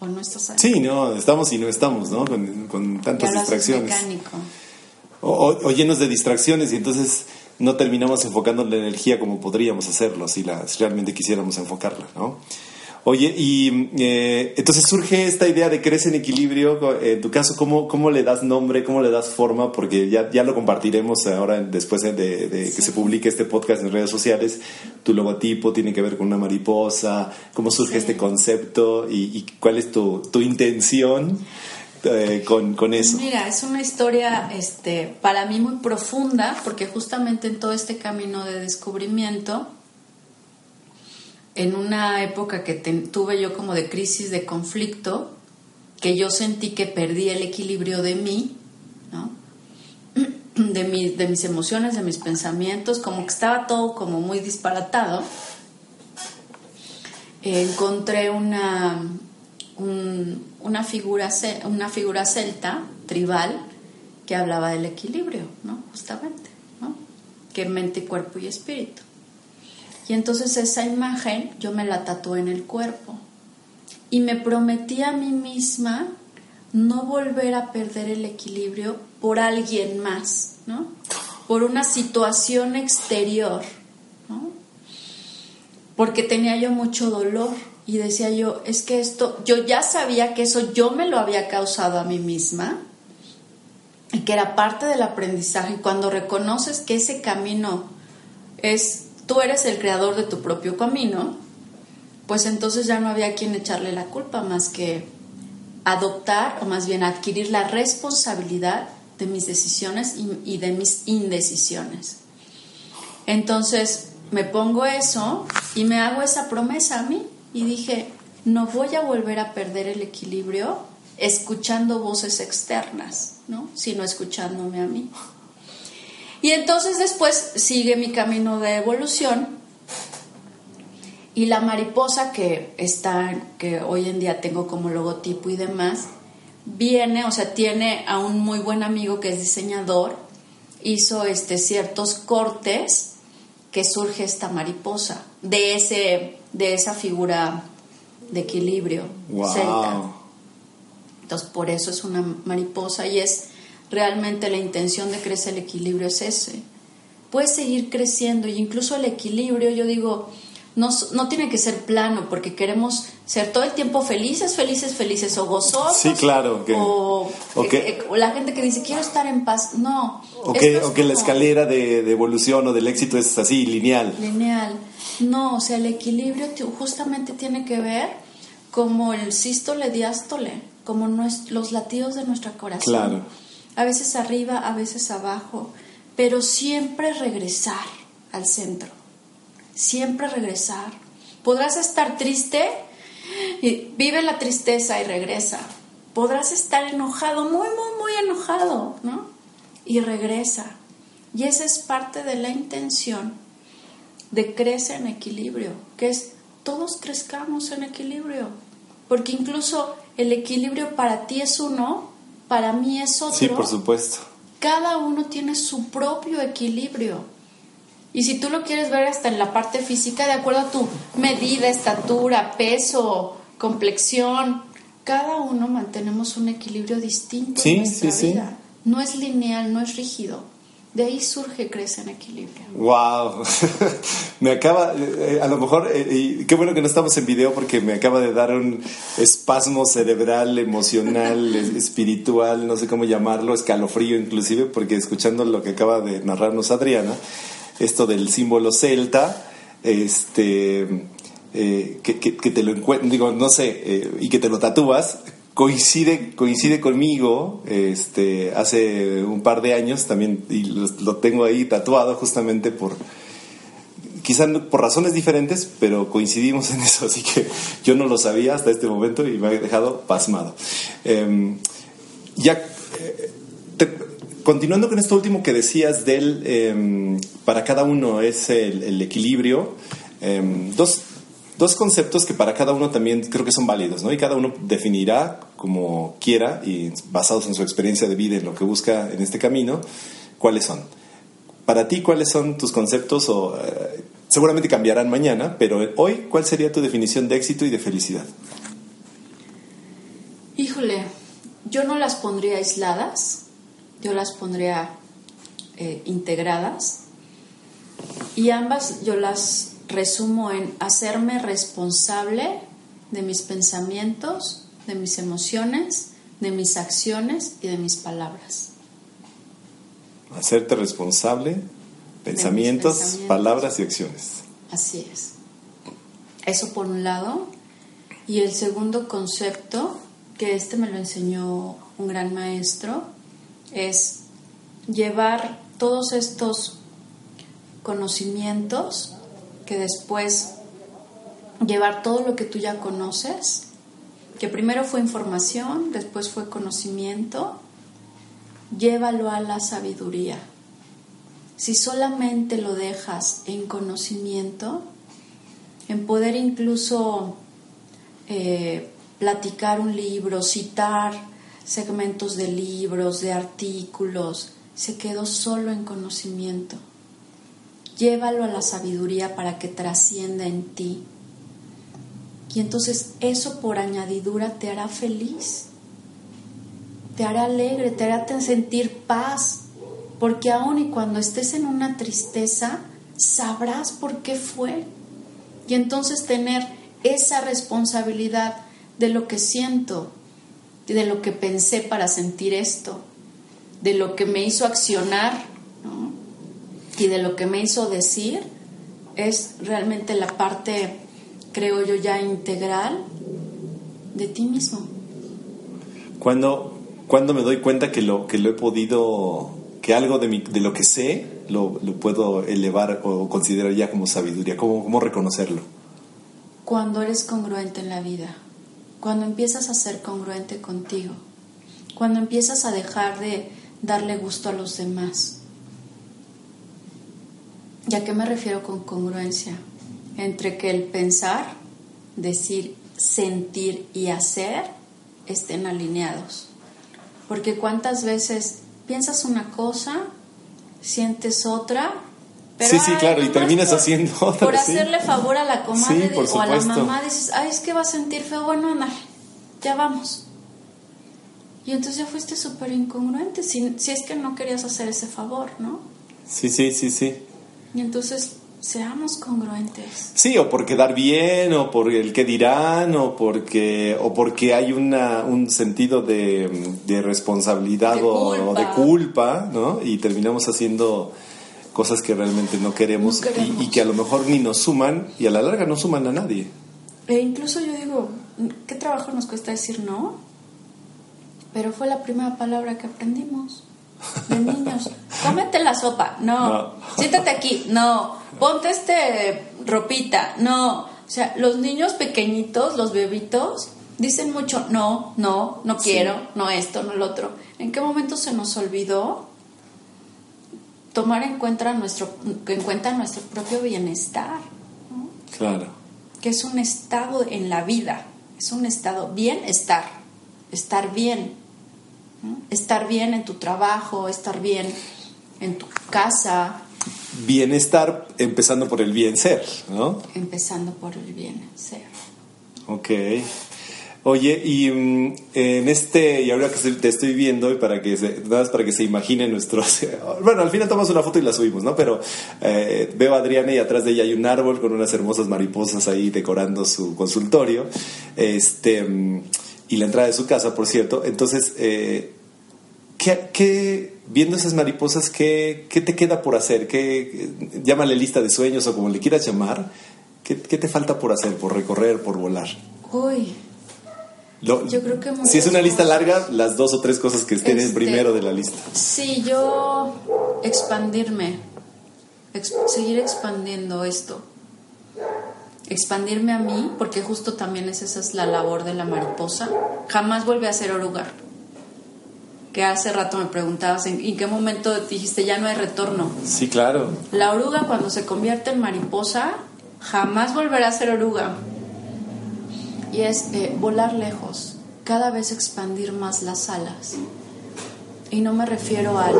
¿O no estás ahí? Sí, no, estamos y no estamos, ¿no? Con, tantas distracciones. Mecánico. O, o, llenos de distracciones y entonces no terminamos enfocando la energía como podríamos hacerlo si, la, si realmente quisiéramos enfocarla, ¿no? Oye, y eh, entonces surge esta idea de crecer en equilibrio. En tu caso, ¿cómo, ¿cómo le das nombre, cómo le das forma? Porque ya, ya lo compartiremos ahora después de, que se publique este podcast en redes sociales. Tu logotipo tiene que ver con una mariposa. ¿Cómo surge este concepto y, cuál es tu, tu intención? Eh, con, con, eso? Mira, es una historia este, para mí muy profunda porque justamente en todo este camino de descubrimiento en una época que tuve yo como de crisis, de conflicto, que yo sentí que perdí el equilibrio de mí, *clears throat* de, mis emociones, de mis pensamientos, como que estaba todo como muy disparatado, encontré una, figura, una figura celta, tribal, que hablaba del equilibrio, ¿no? justamente, que mente, cuerpo y espíritu. Y entonces esa imagen yo me la tatué en el cuerpo. Y me prometí a mí misma no volver a perder el equilibrio por alguien más, ¿no? Por una situación exterior, ¿no? Porque tenía yo mucho dolor y decía yo, es que esto, yo ya sabía que eso yo me lo había causado a mí misma y que era parte del aprendizaje. Y cuando reconoces que ese camino es tú eres el creador de tu propio camino, pues entonces ya no había quien echarle la culpa más que adoptar o más bien adquirir la responsabilidad de mis decisiones y, de mis indecisiones. Entonces me pongo eso y me hago esa promesa a mí y dije, no voy a volver a perder el equilibrio escuchando voces externas, ¿no? sino escuchándome a mí. Y entonces después sigue mi camino de evolución y la mariposa que está, que hoy en día tengo como logotipo y demás, viene, o sea, tiene a un muy buen amigo que es diseñador hizo este, ciertos cortes que surge esta mariposa, de, ese, de esa figura de equilibrio celta. Entonces, por eso es una mariposa y es realmente la intención de crecer el equilibrio es ese. Puedes seguir creciendo y incluso el equilibrio, yo digo, no, no, tiene que ser plano porque queremos ser todo el tiempo felices, felices, felices o gozosos. Sí, claro. o, la gente que dice quiero estar en paz. No. O que, o que la escalera de, de, evolución o del éxito es así, lineal. Lineal. No, o sea, el equilibrio justamente tiene que ver como el sístole diástole, como los latidos de nuestro corazón. Claro. A veces arriba, a veces abajo, pero siempre regresar al centro siempre regresar. Podrás estar triste y vive la tristeza y regresa. Podrás estar enojado, muy, muy, muy enojado, ¿no? Y regresa. Y esa es parte de la intención de crecer en equilibrio, que es todos crezcamos en equilibrio. Porque incluso el equilibrio para ti es uno, para mí es otro. Sí, por supuesto. Cada uno tiene su propio equilibrio. Y si tú lo quieres ver hasta en la parte física, de acuerdo a tu medida, estatura, peso, complexión, cada uno mantenemos un equilibrio distinto en nuestra vida. No es lineal, no es rígido. De ahí surge crece en equilibrio. Wow, *laughs* me acaba, eh, a lo mejor, eh, y qué bueno que no estamos en video porque me acaba de dar un espasmo cerebral, emocional, *laughs* espiritual, no sé cómo llamarlo, escalofrío inclusive, porque escuchando lo que acaba de narrarnos Adriana, esto del símbolo celta, este, eh, que, te lo encuentro, digo, no sé, y que te lo tatúas, coincide, coincide conmigo, este, hace un par de años también, y lo, tengo ahí tatuado justamente por, quizás por razones diferentes, pero coincidimos en *laughs* eso, así que yo no lo sabía hasta este momento y me ha dejado pasmado. Em, ya eh, continuando con esto último que decías del em, para cada uno es el, equilibrio, em, dos, dos, conceptos que para cada uno también creo que son válidos, ¿no? Y cada uno definirá como quiera y basados en su experiencia de vida y lo que busca en este camino, cuáles son. Para ti, ¿cuáles son tus conceptos? O, eh, seguramente cambiarán mañana, pero hoy, ¿cuál sería tu definición de éxito y de felicidad? Híjole, yo no las pondría aisladas yo las pondría eh, integradas y ambas yo las resumo en hacerme responsable de mis pensamientos, de mis emociones, de mis acciones y de mis palabras. Hacerte responsable, pensamientos, pensamientos, palabras y acciones. Así es. Eso por un lado. Y el segundo concepto, que este me lo enseñó un gran maestro, es llevar todos estos conocimientos que después llevar todo lo que tú ya conoces, que primero fue información, después fue conocimiento, llévalo a la sabiduría. Si solamente lo dejas en conocimiento, en poder incluso eh, platicar un libro, citar segmentos de libros, de artículos, se quedó solo en conocimiento. Llévalo a la sabiduría para que trascienda en ti. Y entonces eso por añadidura te hará feliz, te hará alegre, te hará sentir paz, porque aun y cuando estés en una tristeza, sabrás por qué fue. Y entonces tener esa responsabilidad de lo que siento, de lo que pensé para sentir esto, de lo que me hizo accionar y de lo que me hizo decir, es realmente la parte, creo yo, ya integral de ti mismo. Cuando, cuando me doy cuenta que lo, que lo he podido, que algo de, mi, de lo que sé lo, lo, puedo elevar o considerar ya como sabiduría, ¿cómo, cómo reconocerlo? Cuando eres congruente en la vida cuando empiezas a ser congruente contigo, cuando empiezas a dejar de darle gusto a los demás. ¿Y a qué me refiero con congruencia? Entre que el pensar, decir, sentir y hacer estén alineados. Porque cuántas veces piensas una cosa, sientes otra. Pero, sí, sí, ay, claro, y terminas por- haciendo *laughs* otra. Por sí. hacerle favor a la comadre Sí, o a la mamá, dices, ay, es que va a sentir feo, bueno, ándale, ya vamos. Y entonces ya fuiste súper incongruente, si, si es que no querías hacer ese favor, ¿no? Sí, sí, sí, sí. Y entonces, seamos congruentes. Sí, o por quedar bien, o por el que dirán, o porque, o porque hay una, un sentido de, de responsabilidad De o, o de culpa. culpa, ¿no? Y terminamos haciendo cosas que realmente no queremos, No queremos. Y, y que a lo mejor ni nos suman y a la larga no suman a nadie. E incluso yo digo, ¿qué trabajo nos cuesta decir no? Pero fue la primera palabra que aprendimos de niños. Cómete la sopa, no. No. Siéntate aquí, no. Ponte este ropita, no. O sea, los niños pequeñitos, los bebitos, dicen mucho no, no, no Sí. quiero, no esto, no lo otro. ¿En qué momento se nos olvidó tomar en cuenta nuestro, en cuenta nuestro propio bienestar? ¿no? Claro. que es un estado en la vida, es un estado bienestar, estar bien, ¿no? estar bien en tu trabajo, estar bien en tu casa, Bienestar empezando por el bien ser, ¿no? empezando por el bien ser. Ok. Oye, y mm, en este, y ahora que te estoy viendo, y para que se, nada más para que se imaginen nuestros. *laughs* Bueno, al final tomamos una foto y la subimos, ¿no? Pero eh, veo a Adriana y atrás de ella hay un árbol con unas hermosas mariposas ahí decorando su consultorio. Este, mm, y la entrada de su casa, por cierto. Entonces, eh, ¿qué, qué- viendo esas mariposas, ¿qué, qué te queda por hacer? ¿Qué, llámale lista de sueños o como le quieras llamar. ¿Qué, qué te falta por hacer, por recorrer, por volar? Uy, Lo- Yo creo que si es una lista larga, las dos o tres cosas que estén en Este- primero de la lista. sí, yo expandirme, ex- seguir expandiendo esto. Expandirme a mí, porque justo también es, esa es la labor de la mariposa. Jamás vuelve a ser oruga. Que hace rato me preguntabas en, en qué momento dijiste ya no hay retorno. Sí, claro. La oruga cuando se convierte en mariposa jamás volverá a ser oruga. Y es eh, volar lejos, cada vez expandir más las alas. Y no me refiero al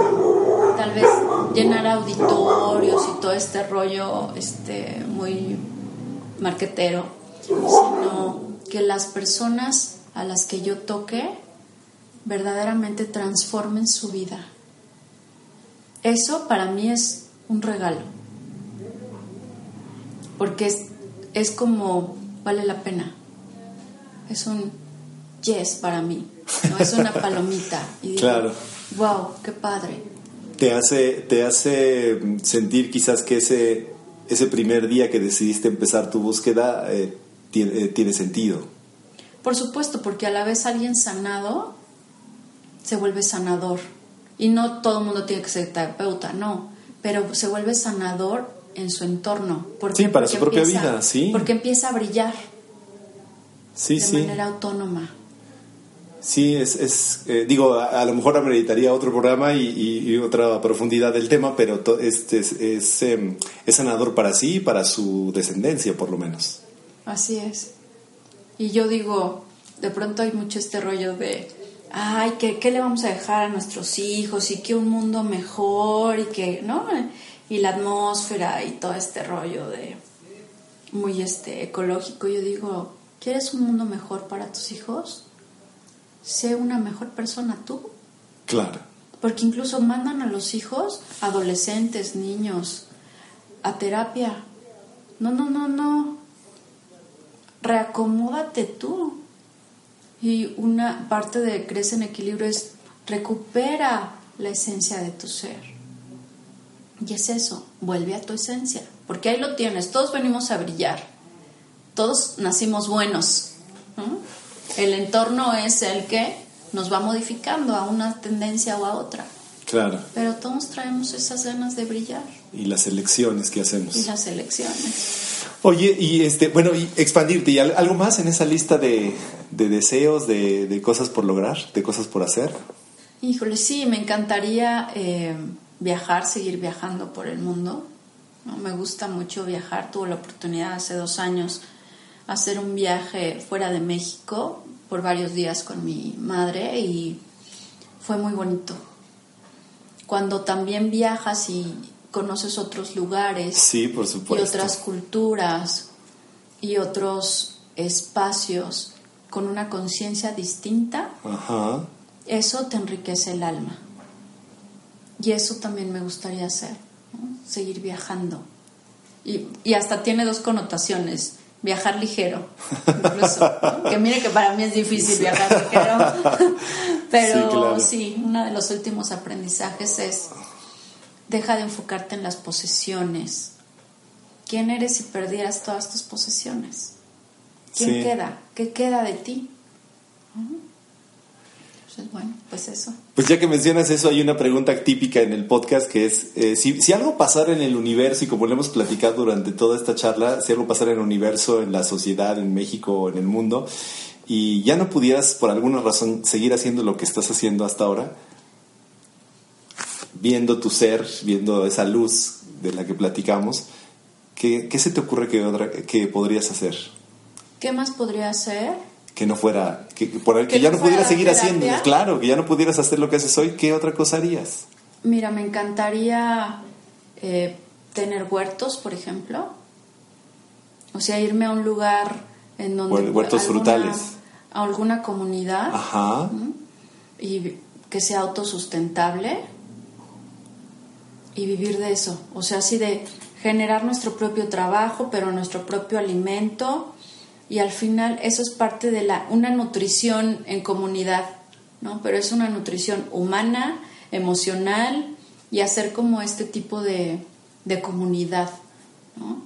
tal vez llenar auditorios y todo este rollo este, muy marquetero, sino que las personas a las que yo toque verdaderamente transformen su vida. Eso para mí es un regalo. Porque es, es como, vale la pena. Es un yes para mí. ¿no? Es una palomita. Y digo, Claro. wow, qué padre. Te hace, te hace sentir quizás que ese, ese primer día que decidiste empezar tu búsqueda eh, tiene, eh, tiene sentido. Por supuesto, porque a la vez alguien sanado se vuelve sanador. Y no todo el mundo tiene que ser terapeuta, no. Pero se vuelve sanador en su entorno. ¿Por Sí, para su Porque propia empieza- vida, sí. Porque empieza a brillar Sí, de sí. manera autónoma. Sí, es, es eh, digo, a, lo mejor ameritaría otro programa y, y- otra profundidad del tema, pero to- este es, es, em, es sanador para sí y para su descendencia, por lo menos. Así es. Y yo digo, de pronto hay mucho este rollo de, ay, ¿qué, qué le vamos a dejar a nuestros hijos? Y que un mundo mejor y que, ¿no? Y la atmósfera y todo este rollo de muy este ecológico. Yo digo, ¿quieres un mundo mejor para tus hijos? Sé una mejor persona tú. Claro. Porque incluso mandan a los hijos, adolescentes, niños, a terapia. No, no, no, no. Reacomódate tú. Y una parte de crece en equilibrio es recupera la esencia de tu ser. Y es eso, vuelve a tu esencia. Porque ahí lo tienes, todos venimos a brillar. Todos nacimos buenos. El entorno es el que nos va modificando a una tendencia o a otra. Claro. Pero todos traemos esas ganas de brillar Y las elecciones que hacemos. y las elecciones. Oye, y este, bueno, y expandirte, ¿y al- algo más en esa lista de, de deseos, de, de cosas por lograr, de cosas por hacer? Híjole, sí, me encantaría eh, viajar, seguir viajando por el mundo. ¿no? Me gusta mucho viajar. Tuve la oportunidad hace dos años hacer un viaje fuera de México por varios días con mi madre y fue muy bonito. cuando también viajas y conoces otros lugares sí, por y otras culturas y otros espacios con una conciencia distinta, eso te enriquece el alma. Y eso también me gustaría hacer, seguir viajando. Y, y, hasta tiene dos connotaciones. Viajar ligero, incluso. Que mire que para mí es difícil viajar ligero. *laughs* Pero sí, uno de los últimos aprendizajes es, deja de enfocarte en las posesiones. ¿Quién eres si perdieras todas tus posesiones? ¿Quién queda? ¿Qué queda de ti? Pues bueno, pues eso. Pues ya que mencionas eso, hay una pregunta típica en el podcast que es, eh, si, si, algo pasara en el universo, y como lo hemos platicado durante toda esta charla, si algo pasara en el universo, en la sociedad, en México, en el mundo, y ya no pudieras por alguna razón seguir haciendo lo que estás haciendo hasta ahora, viendo tu ser, viendo esa luz de la que platicamos, ¿qué, qué se te ocurre que, otra, que podrías hacer? ¿Qué más podría hacer? Que no fuera, que, por el, que, ya no, pudieras seguir haciendo, claro, que ya no pudieras hacer lo que haces hoy, ¿qué otra cosa harías? Mira, me encantaría eh, tener huertos, por ejemplo. O sea, irme a un lugar en donde... Huertos frutales. A alguna comunidad. Ajá. Y que sea autosustentable. Y vivir de eso. O sea, así de generar nuestro propio trabajo, pero nuestro propio alimento y al final eso es parte de la, una nutrición en comunidad, ¿no? Pero es una nutrición humana, emocional y hacer como este tipo de, de comunidad, ¿no?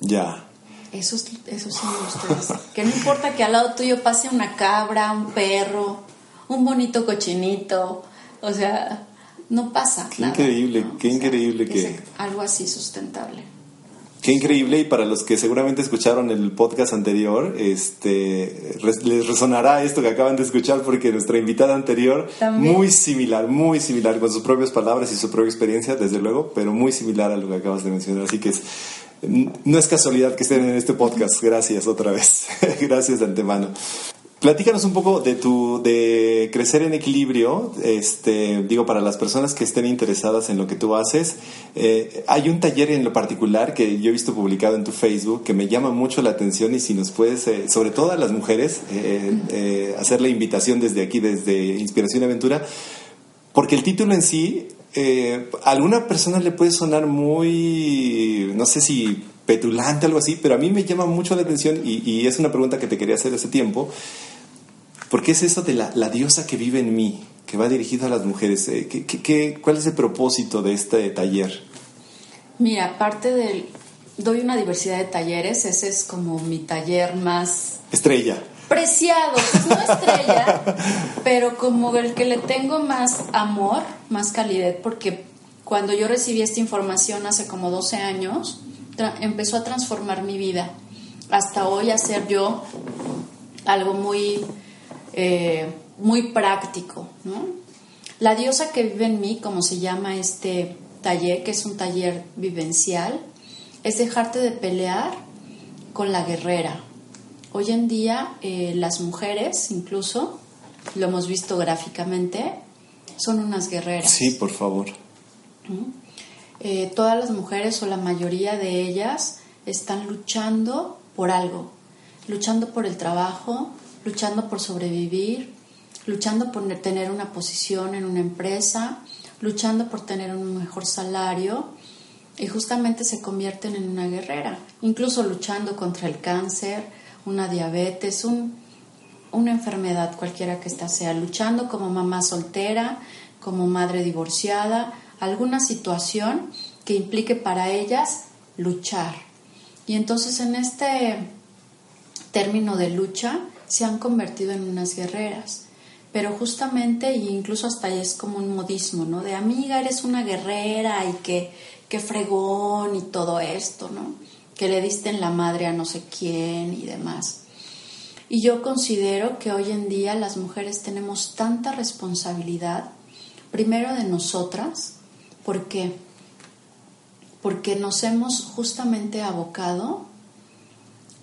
Ya. Eso, eso sí me gusta. que no importa que al lado tuyo pase una cabra, un perro, un bonito cochinito, o sea, no pasa. Qué increíble, qué increíble que... Algo así sustentable. Qué increíble y para los que seguramente escucharon el podcast anterior, este, les resonará esto que acaban de escuchar porque nuestra invitada anterior, muy similar, muy similar con sus propias palabras y su propia experiencia, desde luego, pero muy similar a lo que acabas de mencionar. Así que es, no es casualidad que estén en este podcast. Gracias otra vez. *laughs* Gracias de antemano. Platícanos un poco de tu de crecer en equilibrio. Este, digo para las personas que estén interesadas en lo que tú haces, eh, hay un taller en lo particular que yo he visto publicado en tu Facebook que me llama mucho la atención y si nos puedes, eh, sobre todo a las mujeres, eh, hacer la invitación desde aquí, desde Inspiración y Aventura, porque el título en sí a alguna persona le puede sonar muy, no sé si petulante, algo así, pero a mí me llama mucho la atención y, y es una pregunta que te quería hacer hace tiempo. ¿Por qué es eso de la, diosa que vive en mí, que va dirigido a las mujeres? Eh, ¿Qué, cuál es el propósito de este taller? Mira, aparte del... Doy una diversidad de talleres, ese es como mi taller más... Estrella. Preciado, pues no estrella, *laughs* pero como el que le tengo más amor, más calidez, porque cuando yo recibí esta información hace como 12 años, empezó a transformar mi vida. Hasta hoy hacer yo algo muy eh, muy práctico. La diosa que vive en mí, como se llama este taller, que es un taller vivencial, es dejarte de pelear con la guerrera. Hoy en día eh, las mujeres, incluso, lo hemos visto gráficamente, son unas guerreras. Sí, por favor. Eh, todas las mujeres o la mayoría de ellas están luchando por algo, luchando por el trabajo, luchando por sobrevivir, luchando por tener una posición en una empresa, luchando por tener un mejor salario y justamente se convierten en una guerrera, incluso luchando contra el cáncer, una diabetes, una enfermedad cualquiera que ésta sea, luchando como mamá soltera, como madre divorciada, alguna situación que implique para ellas luchar. Y entonces en este término de lucha, se han convertido en unas guerreras. Pero justamente, e incluso hasta ahí es como un modismo, ¿no? De amiga, eres una guerrera y que, que fregón y todo esto, ¿no? Que le diste en la madre a no sé quién y demás. Y yo considero que hoy en día las mujeres tenemos tanta responsabilidad, primero de nosotras, ¿por qué? Porque nos hemos justamente abocado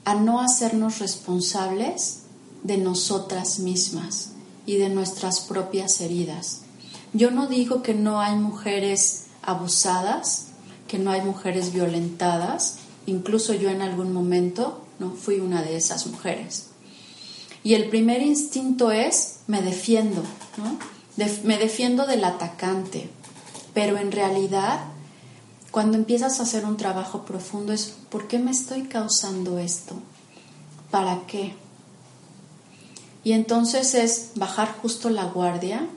a no hacernos responsables de nosotras mismas y de nuestras propias heridas. Yo no digo que no hay mujeres abusadas, que no hay mujeres violentadas, incluso yo en algún momento no fui una de esas mujeres. Y el primer instinto es me defiendo, ¿no? me defiendo del atacante, pero en realidad cuando empiezas a hacer un trabajo profundo es ¿por qué me estoy causando esto? ¿Para qué? Y entonces es bajar justo la guardia,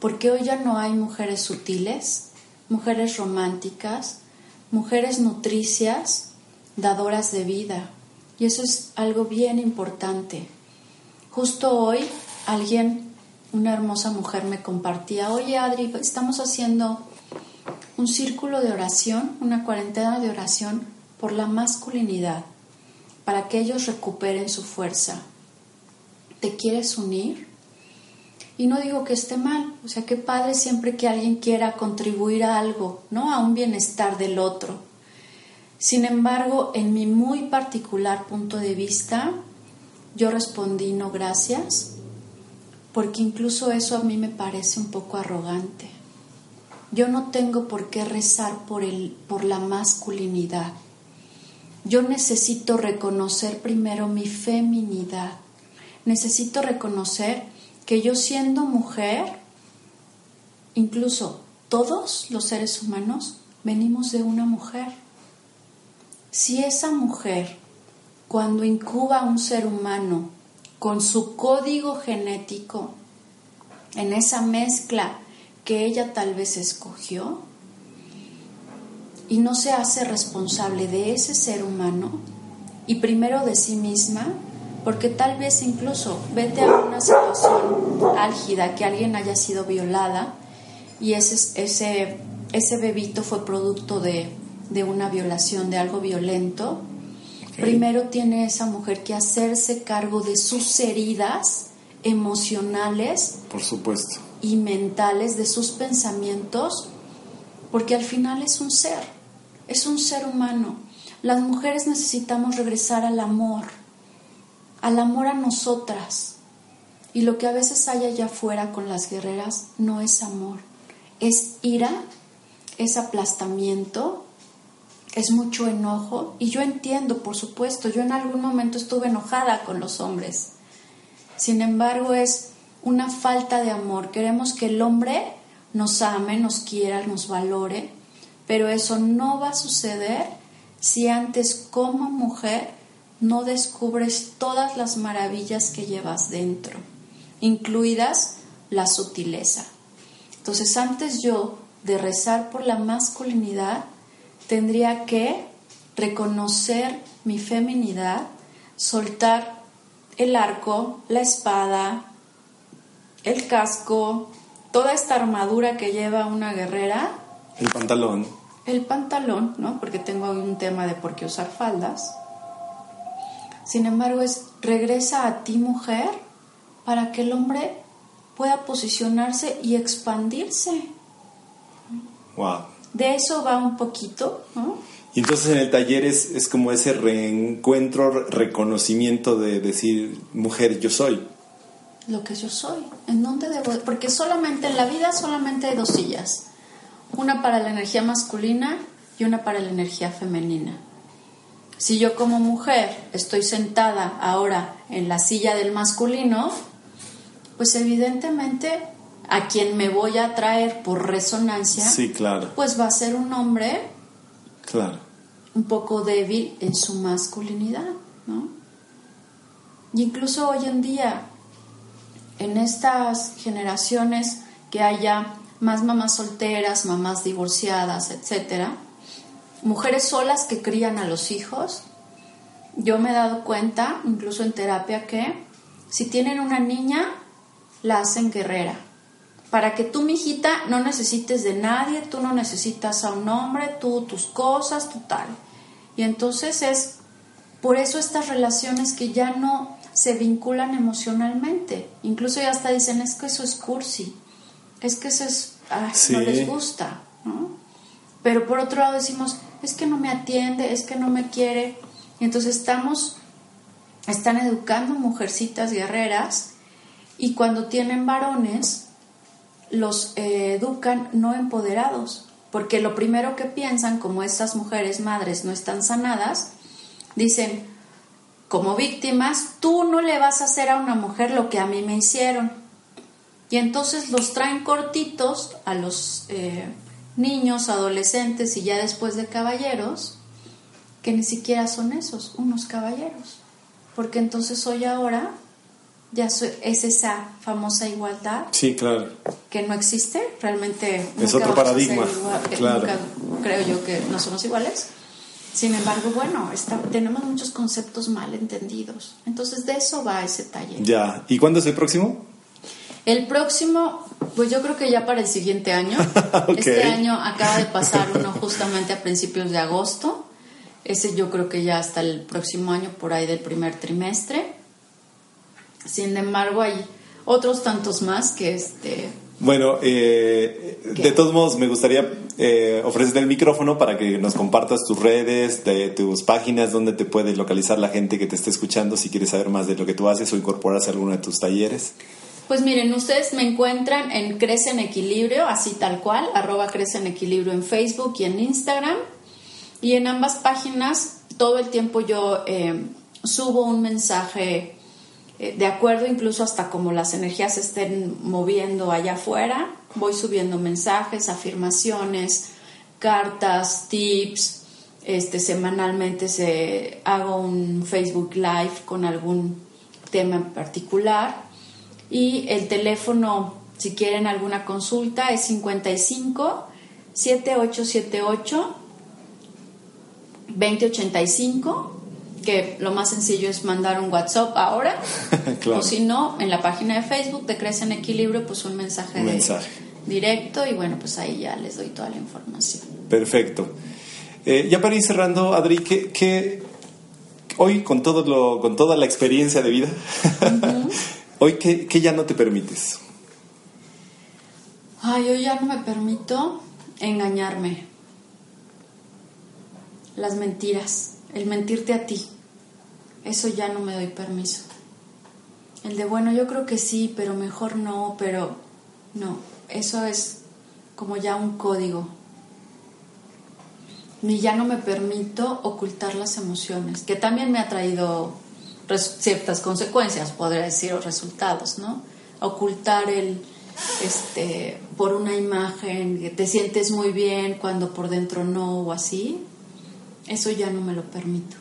porque hoy ya no hay mujeres sutiles, mujeres románticas, mujeres nutricias, dadoras de vida. Y eso es algo bien importante. Justo hoy alguien, una hermosa mujer me compartía, oye Adri, estamos haciendo un círculo de oración, una cuarentena de oración por la masculinidad, para que ellos recuperen su fuerza. ¿Te quieres unir? Y no digo que esté mal, o sea, qué padre siempre que alguien quiera contribuir a algo, ¿no? A un bienestar del otro. Sin embargo, en mi muy particular punto de vista, yo respondí no gracias, porque incluso eso a mí me parece un poco arrogante. Yo no tengo por qué rezar por, el, por la masculinidad. Yo necesito reconocer primero mi feminidad. Necesito reconocer que yo siendo mujer, incluso todos los seres humanos, venimos de una mujer. Si esa mujer, cuando incuba a un ser humano con su código genético, en esa mezcla que ella tal vez escogió y no se hace responsable de ese ser humano y primero de sí misma, porque tal vez incluso vete a una situación álgida, que alguien haya sido violada y ese, ese, ese bebito fue producto de, de una violación, de algo violento, primero tiene esa mujer que hacerse cargo de sus heridas emocionales. Por supuesto y mentales de sus pensamientos, porque al final es un ser, es un ser humano. Las mujeres necesitamos regresar al amor, al amor a nosotras. Y lo que a veces hay allá afuera con las guerreras no es amor, es ira, es aplastamiento, es mucho enojo. Y yo entiendo, por supuesto, yo en algún momento estuve enojada con los hombres. Sin embargo, es una falta de amor. Queremos que el hombre nos ame, nos quiera, nos valore, pero eso no va a suceder si antes como mujer no descubres todas las maravillas que llevas dentro, incluidas la sutileza. Entonces antes yo de rezar por la masculinidad, tendría que reconocer mi feminidad, soltar el arco, la espada, el casco, toda esta armadura que lleva una guerrera. El pantalón. El pantalón, ¿no? Porque tengo un tema de por qué usar faldas. Sin embargo, es regresa a ti, mujer, para que el hombre pueda posicionarse y expandirse. Wow. De eso va un poquito, ¿no? Y entonces en el taller es, es como ese reencuentro, reconocimiento de decir, mujer, yo soy lo que yo soy, en dónde debo, porque solamente en la vida solamente hay dos sillas, una para la energía masculina y una para la energía femenina. Si yo como mujer estoy sentada ahora en la silla del masculino, pues evidentemente a quien me voy a traer por resonancia, sí, claro. pues va a ser un hombre claro. un poco débil en su masculinidad, ¿no? Y incluso hoy en día en estas generaciones que haya más mamás solteras, mamás divorciadas, etcétera, mujeres solas que crían a los hijos, yo me he dado cuenta, incluso en terapia, que si tienen una niña, la hacen guerrera. Para que tú, mi hijita, no necesites de nadie, tú no necesitas a un hombre, tú tus cosas, tu tal. Y entonces es por eso estas relaciones que ya no se vinculan emocionalmente. Incluso ya hasta dicen, es que eso es cursi, es que eso es, ah, no les gusta, Pero por otro lado decimos, es que no me atiende, es que no me quiere. Y entonces estamos, están educando mujercitas guerreras y cuando tienen varones, los eh, educan no empoderados, porque lo primero que piensan, como estas mujeres madres no están sanadas, dicen, como víctimas, tú no le vas a hacer a una mujer lo que a mí me hicieron. Y entonces los traen cortitos a los eh, niños, adolescentes y ya después de caballeros, que ni siquiera son esos, unos caballeros. Porque entonces hoy ahora ya es esa famosa igualdad. Sí, claro. Que no existe, realmente. Es otro paradigma. claro. creo yo que no somos iguales. Sin embargo, bueno, está, tenemos muchos conceptos mal entendidos. Entonces, de eso va ese taller. Ya. ¿Y cuándo es el próximo? El próximo, pues yo creo que ya para el siguiente año. *laughs* Este año acaba de pasar uno justamente a principios de agosto. Ese yo creo que ya hasta el próximo año, por ahí del primer trimestre. Sin embargo, hay otros tantos más que este... Bueno, eh, de todos modos, me gustaría eh, ofrecerte el micrófono para que nos compartas tus redes, de, tus páginas, donde te puede localizar la gente que te esté escuchando si quieres saber más de lo que tú haces o incorporarse a alguno de tus talleres. Pues miren, ustedes me encuentran en Crece en Equilibrio, así tal cual, arroba Crece en Equilibrio en Facebook y en Instagram. Y en ambas páginas todo el tiempo yo eh, subo un mensaje eh, de acuerdo incluso hasta como las energías se estén moviendo allá afuera, voy subiendo mensajes, afirmaciones, cartas, tips, este, semanalmente se, hago un Facebook Live con algún tema en particular y el teléfono, si quieren alguna consulta, es 55 7878 2085 que lo más sencillo es mandar un WhatsApp ahora, *laughs* o si no, en la página de Facebook de Crece en Equilibrio, pues un mensaje, directo y bueno, pues ahí ya les doy toda la información. Perfecto. Eh, ya para ir cerrando, Adri, ¿qué, hoy con, todo lo, con toda la experiencia de vida, *laughs* hoy qué, qué ya no te permites? Ay, yo ya no me permito engañarme. Las mentiras, el mentirte a ti eso ya no me doy permiso. El de, bueno, yo creo que sí, pero mejor no, pero no, eso es como ya un código. Ni ya no me permito ocultar las emociones, que también me ha traído ciertas consecuencias, podría decir, o resultados, ¿no? Ocultar el, este, por una imagen, que te sientes muy bien cuando por dentro no o así, eso ya no me lo permito.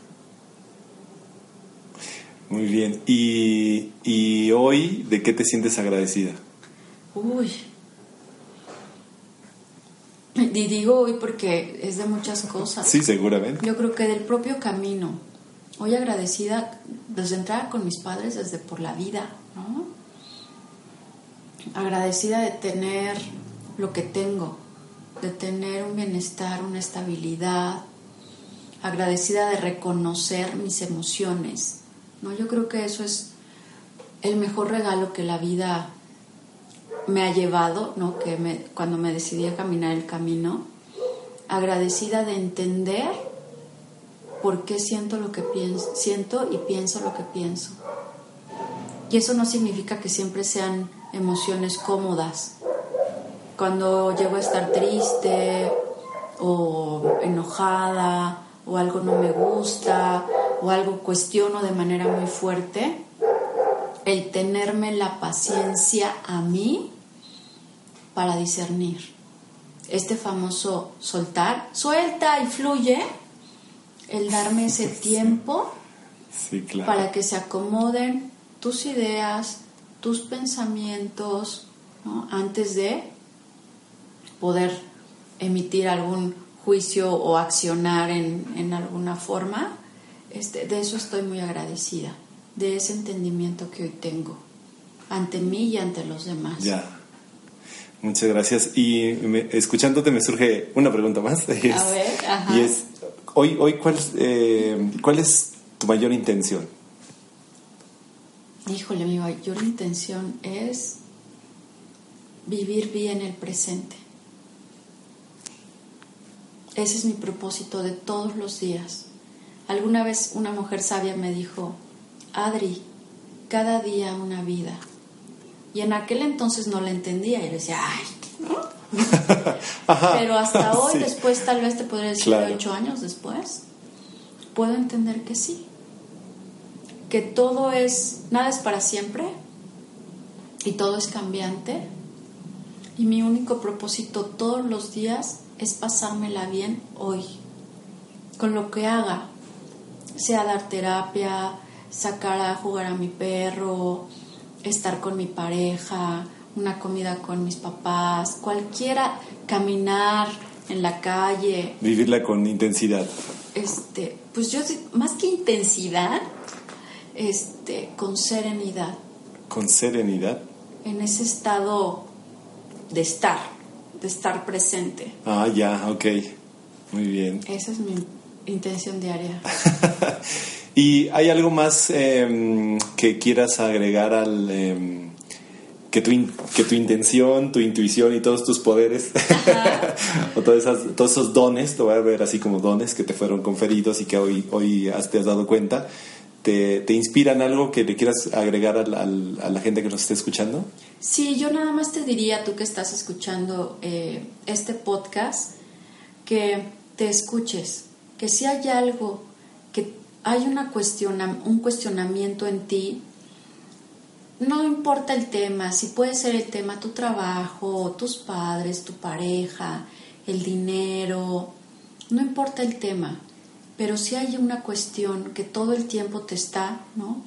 Muy bien. ¿Y, hoy de qué te sientes agradecida? Uy. Y digo hoy porque es de muchas cosas. Sí, seguramente. Yo creo que del propio camino. Hoy agradecida desde entrar con mis padres, desde por la vida, ¿no? Agradecida de tener lo que tengo, de tener un bienestar, una estabilidad. Agradecida de reconocer mis emociones, ¿no? Yo creo que eso es el mejor regalo que la vida me ha llevado, ¿no? Que me, cuando me decidí a caminar el camino, agradecida de entender por qué siento lo que pienso, siento y pienso lo que pienso. Y eso no significa que siempre sean emociones cómodas. Cuando llego a estar triste o enojada o algo no me gusta o algo cuestiono de manera muy fuerte, el tenerme la paciencia a mí para discernir. Este famoso soltar, suelta y fluye, el darme ese tiempo para que se acomoden tus ideas, tus pensamientos, antes de poder emitir algún juicio o accionar en, en alguna forma este, de eso estoy muy agradecida, de ese entendimiento que hoy tengo ante mí y ante los demás. Ya. Muchas gracias. Y escuchándote me surge una pregunta más. *laughs* Y es, A ver, Y es, hoy, hoy ¿cuál, eh, ¿cuál es tu mayor intención? Híjole, mi mayor intención es vivir bien el presente. Ese es mi propósito de todos los días. Alguna vez una mujer sabia me dijo, Adri, cada día una vida. Y en aquel entonces no la entendía y decía, ay, Pero hasta *laughs* hoy, después, tal vez te podría decir ocho años después, puedo entender que sí. Que todo es, nada es para siempre y todo es cambiante. Y mi único propósito todos los días es pasármela bien hoy, con lo que haga, sea dar terapia, sacar a jugar a mi perro, estar con mi pareja, una comida con mis papás, cualquiera, caminar en la calle. Vivirla con intensidad. Este, pues yo más que intensidad, este, con serenidad. Con serenidad. En ese estado de estar, de estar presente. Ah, ya, ok. Muy bien. Esa es mi intención diaria. *laughs* ¿Y hay algo más em, que quieras agregar al... Em, que tu, que tu intención, tu intuición y todos tus poderes, *laughs* o todas esas, todos esos dones, te voy a ver así como dones que te fueron conferidos y que hoy, hoy te has dado cuenta, te, te inspiran algo que le quieras agregar a la, gente que nos esté escuchando? Sí, yo nada más te diría, tú que estás escuchando eh, este podcast, que te escuches, que si hay algo, que hay una cuestiona, un cuestionamiento en ti, no importa el tema, si puede ser el tema tu trabajo, tus padres, tu pareja, el dinero, no importa el tema, pero si hay una cuestión que todo el tiempo te está, ¿no?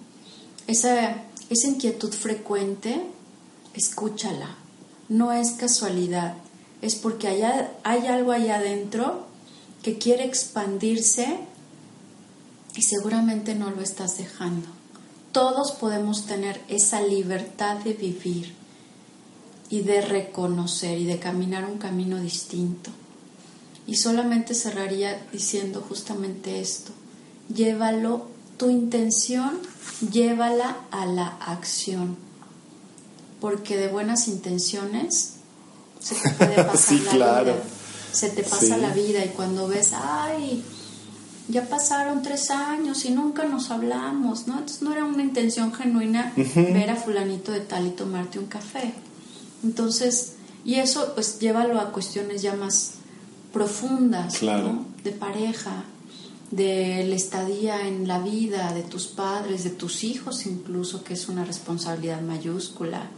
Esa, esa inquietud frecuente, escúchala. No es casualidad, es porque allá, hay algo allá adentro que quiere expandirse y seguramente no lo estás dejando todos podemos tener esa libertad de vivir y de reconocer y de caminar un camino distinto. Y solamente cerraría diciendo justamente esto, llévalo, tu intención, llévala a la acción, porque de buenas intenciones se te puede *laughs* pasar la vida, se te pasa la vida y cuando ves, ay, ya pasaron tres años y nunca nos hablamos, ¿no? Entonces no era una intención genuina ver a fulanito de tal y tomarte un café. Entonces, y eso pues llévalo a cuestiones ya más profundas, ¿no? De pareja, de la estadía en la vida, de tus padres, de tus hijos incluso, que es una responsabilidad mayúscula.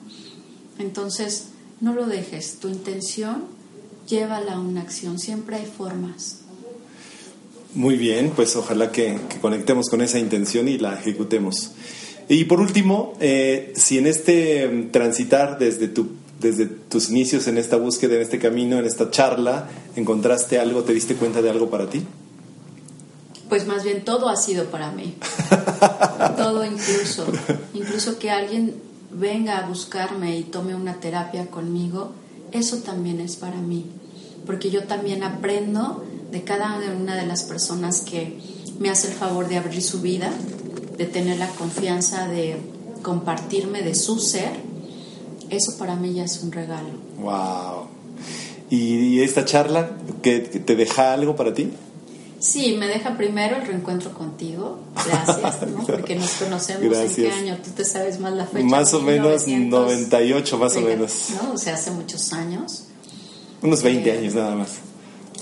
Entonces, no lo dejes, tu intención llévala a una acción, siempre hay formas. Muy bien, pues ojalá que, conectemos con esa intención y la ejecutemos. Y por último, eh, si en este mm, transitar desde, tu, desde tus inicios en esta búsqueda, en este camino, en esta charla, encontraste algo, te diste cuenta de algo para ti? Pues más bien todo ha sido para mí. *laughs* todo incluso. Incluso que alguien venga a buscarme y tome una terapia conmigo, eso también es para mí. Porque yo también aprendo de cada una de las personas que me hace el favor de abrir su vida, de tener la confianza de compartirme de su ser, eso para mí ya es un regalo. Wow. ¿Y esta charla que te deja algo para ti? Sí, me deja primero el reencuentro contigo. Gracias, ¿no? *laughs* Porque nos conocemos en qué año, tú te sabes más la fecha. Más o menos 98, más o menos. ¿no? O sea, hace muchos años. Unos 20 eh, años nada más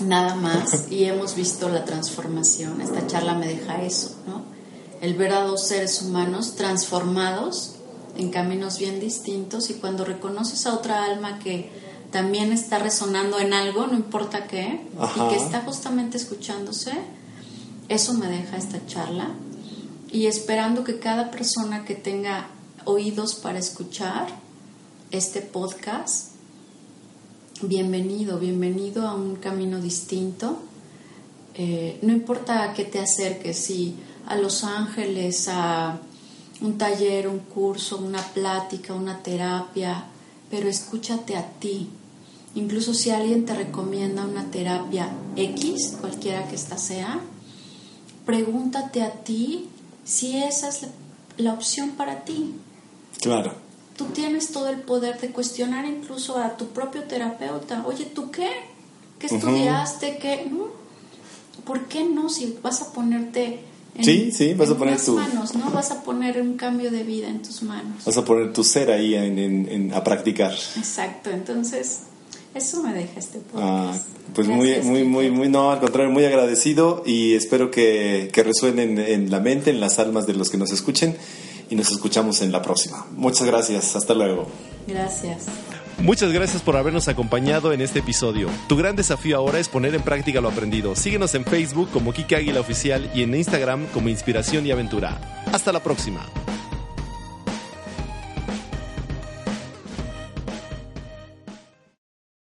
nada más y hemos visto la transformación. Esta charla me deja eso, ¿no? El ver a dos seres humanos transformados en caminos bien distintos y cuando reconoces a otra alma que también está resonando en algo, no importa qué, y que está justamente escuchándose, eso me deja esta charla y esperando que cada persona que tenga oídos para escuchar este podcast bienvenido, bienvenido a un camino distinto. Eh, no importa a qué te acerques, si a Los Ángeles, a un taller, un curso, una plática, una terapia, pero escúchate a ti. Incluso si alguien te recomienda una terapia X, cualquiera que ésta sea, pregúntate a ti si esa es la opción para ti. Claro tú tienes todo el poder de cuestionar incluso a tu propio terapeuta. Oye, ¿tú qué? ¿Qué estudiaste? ¿Qué? ¿Por qué no? Si vas a ponerte sí, sí, vas a poner tu manos, ¿no? Vas a poner un cambio de vida en tus manos. Vas a poner tu ser ahí en, a practicar. Exacto, entonces eso me deja este podcast. Ah, pues muy, muy, muy, muy, no, al contrario, muy agradecido y espero que, que resuenen en la mente, en las almas de los que nos escuchen y nos escuchamos en la próxima. Muchas gracias, hasta luego. Gracias. Muchas gracias por habernos acompañado en este episodio. Tu gran desafío ahora es poner en práctica lo aprendido. Síguenos en Facebook como Kike Águila Oficial y en Instagram como Inspiración y Aventura. Hasta la próxima.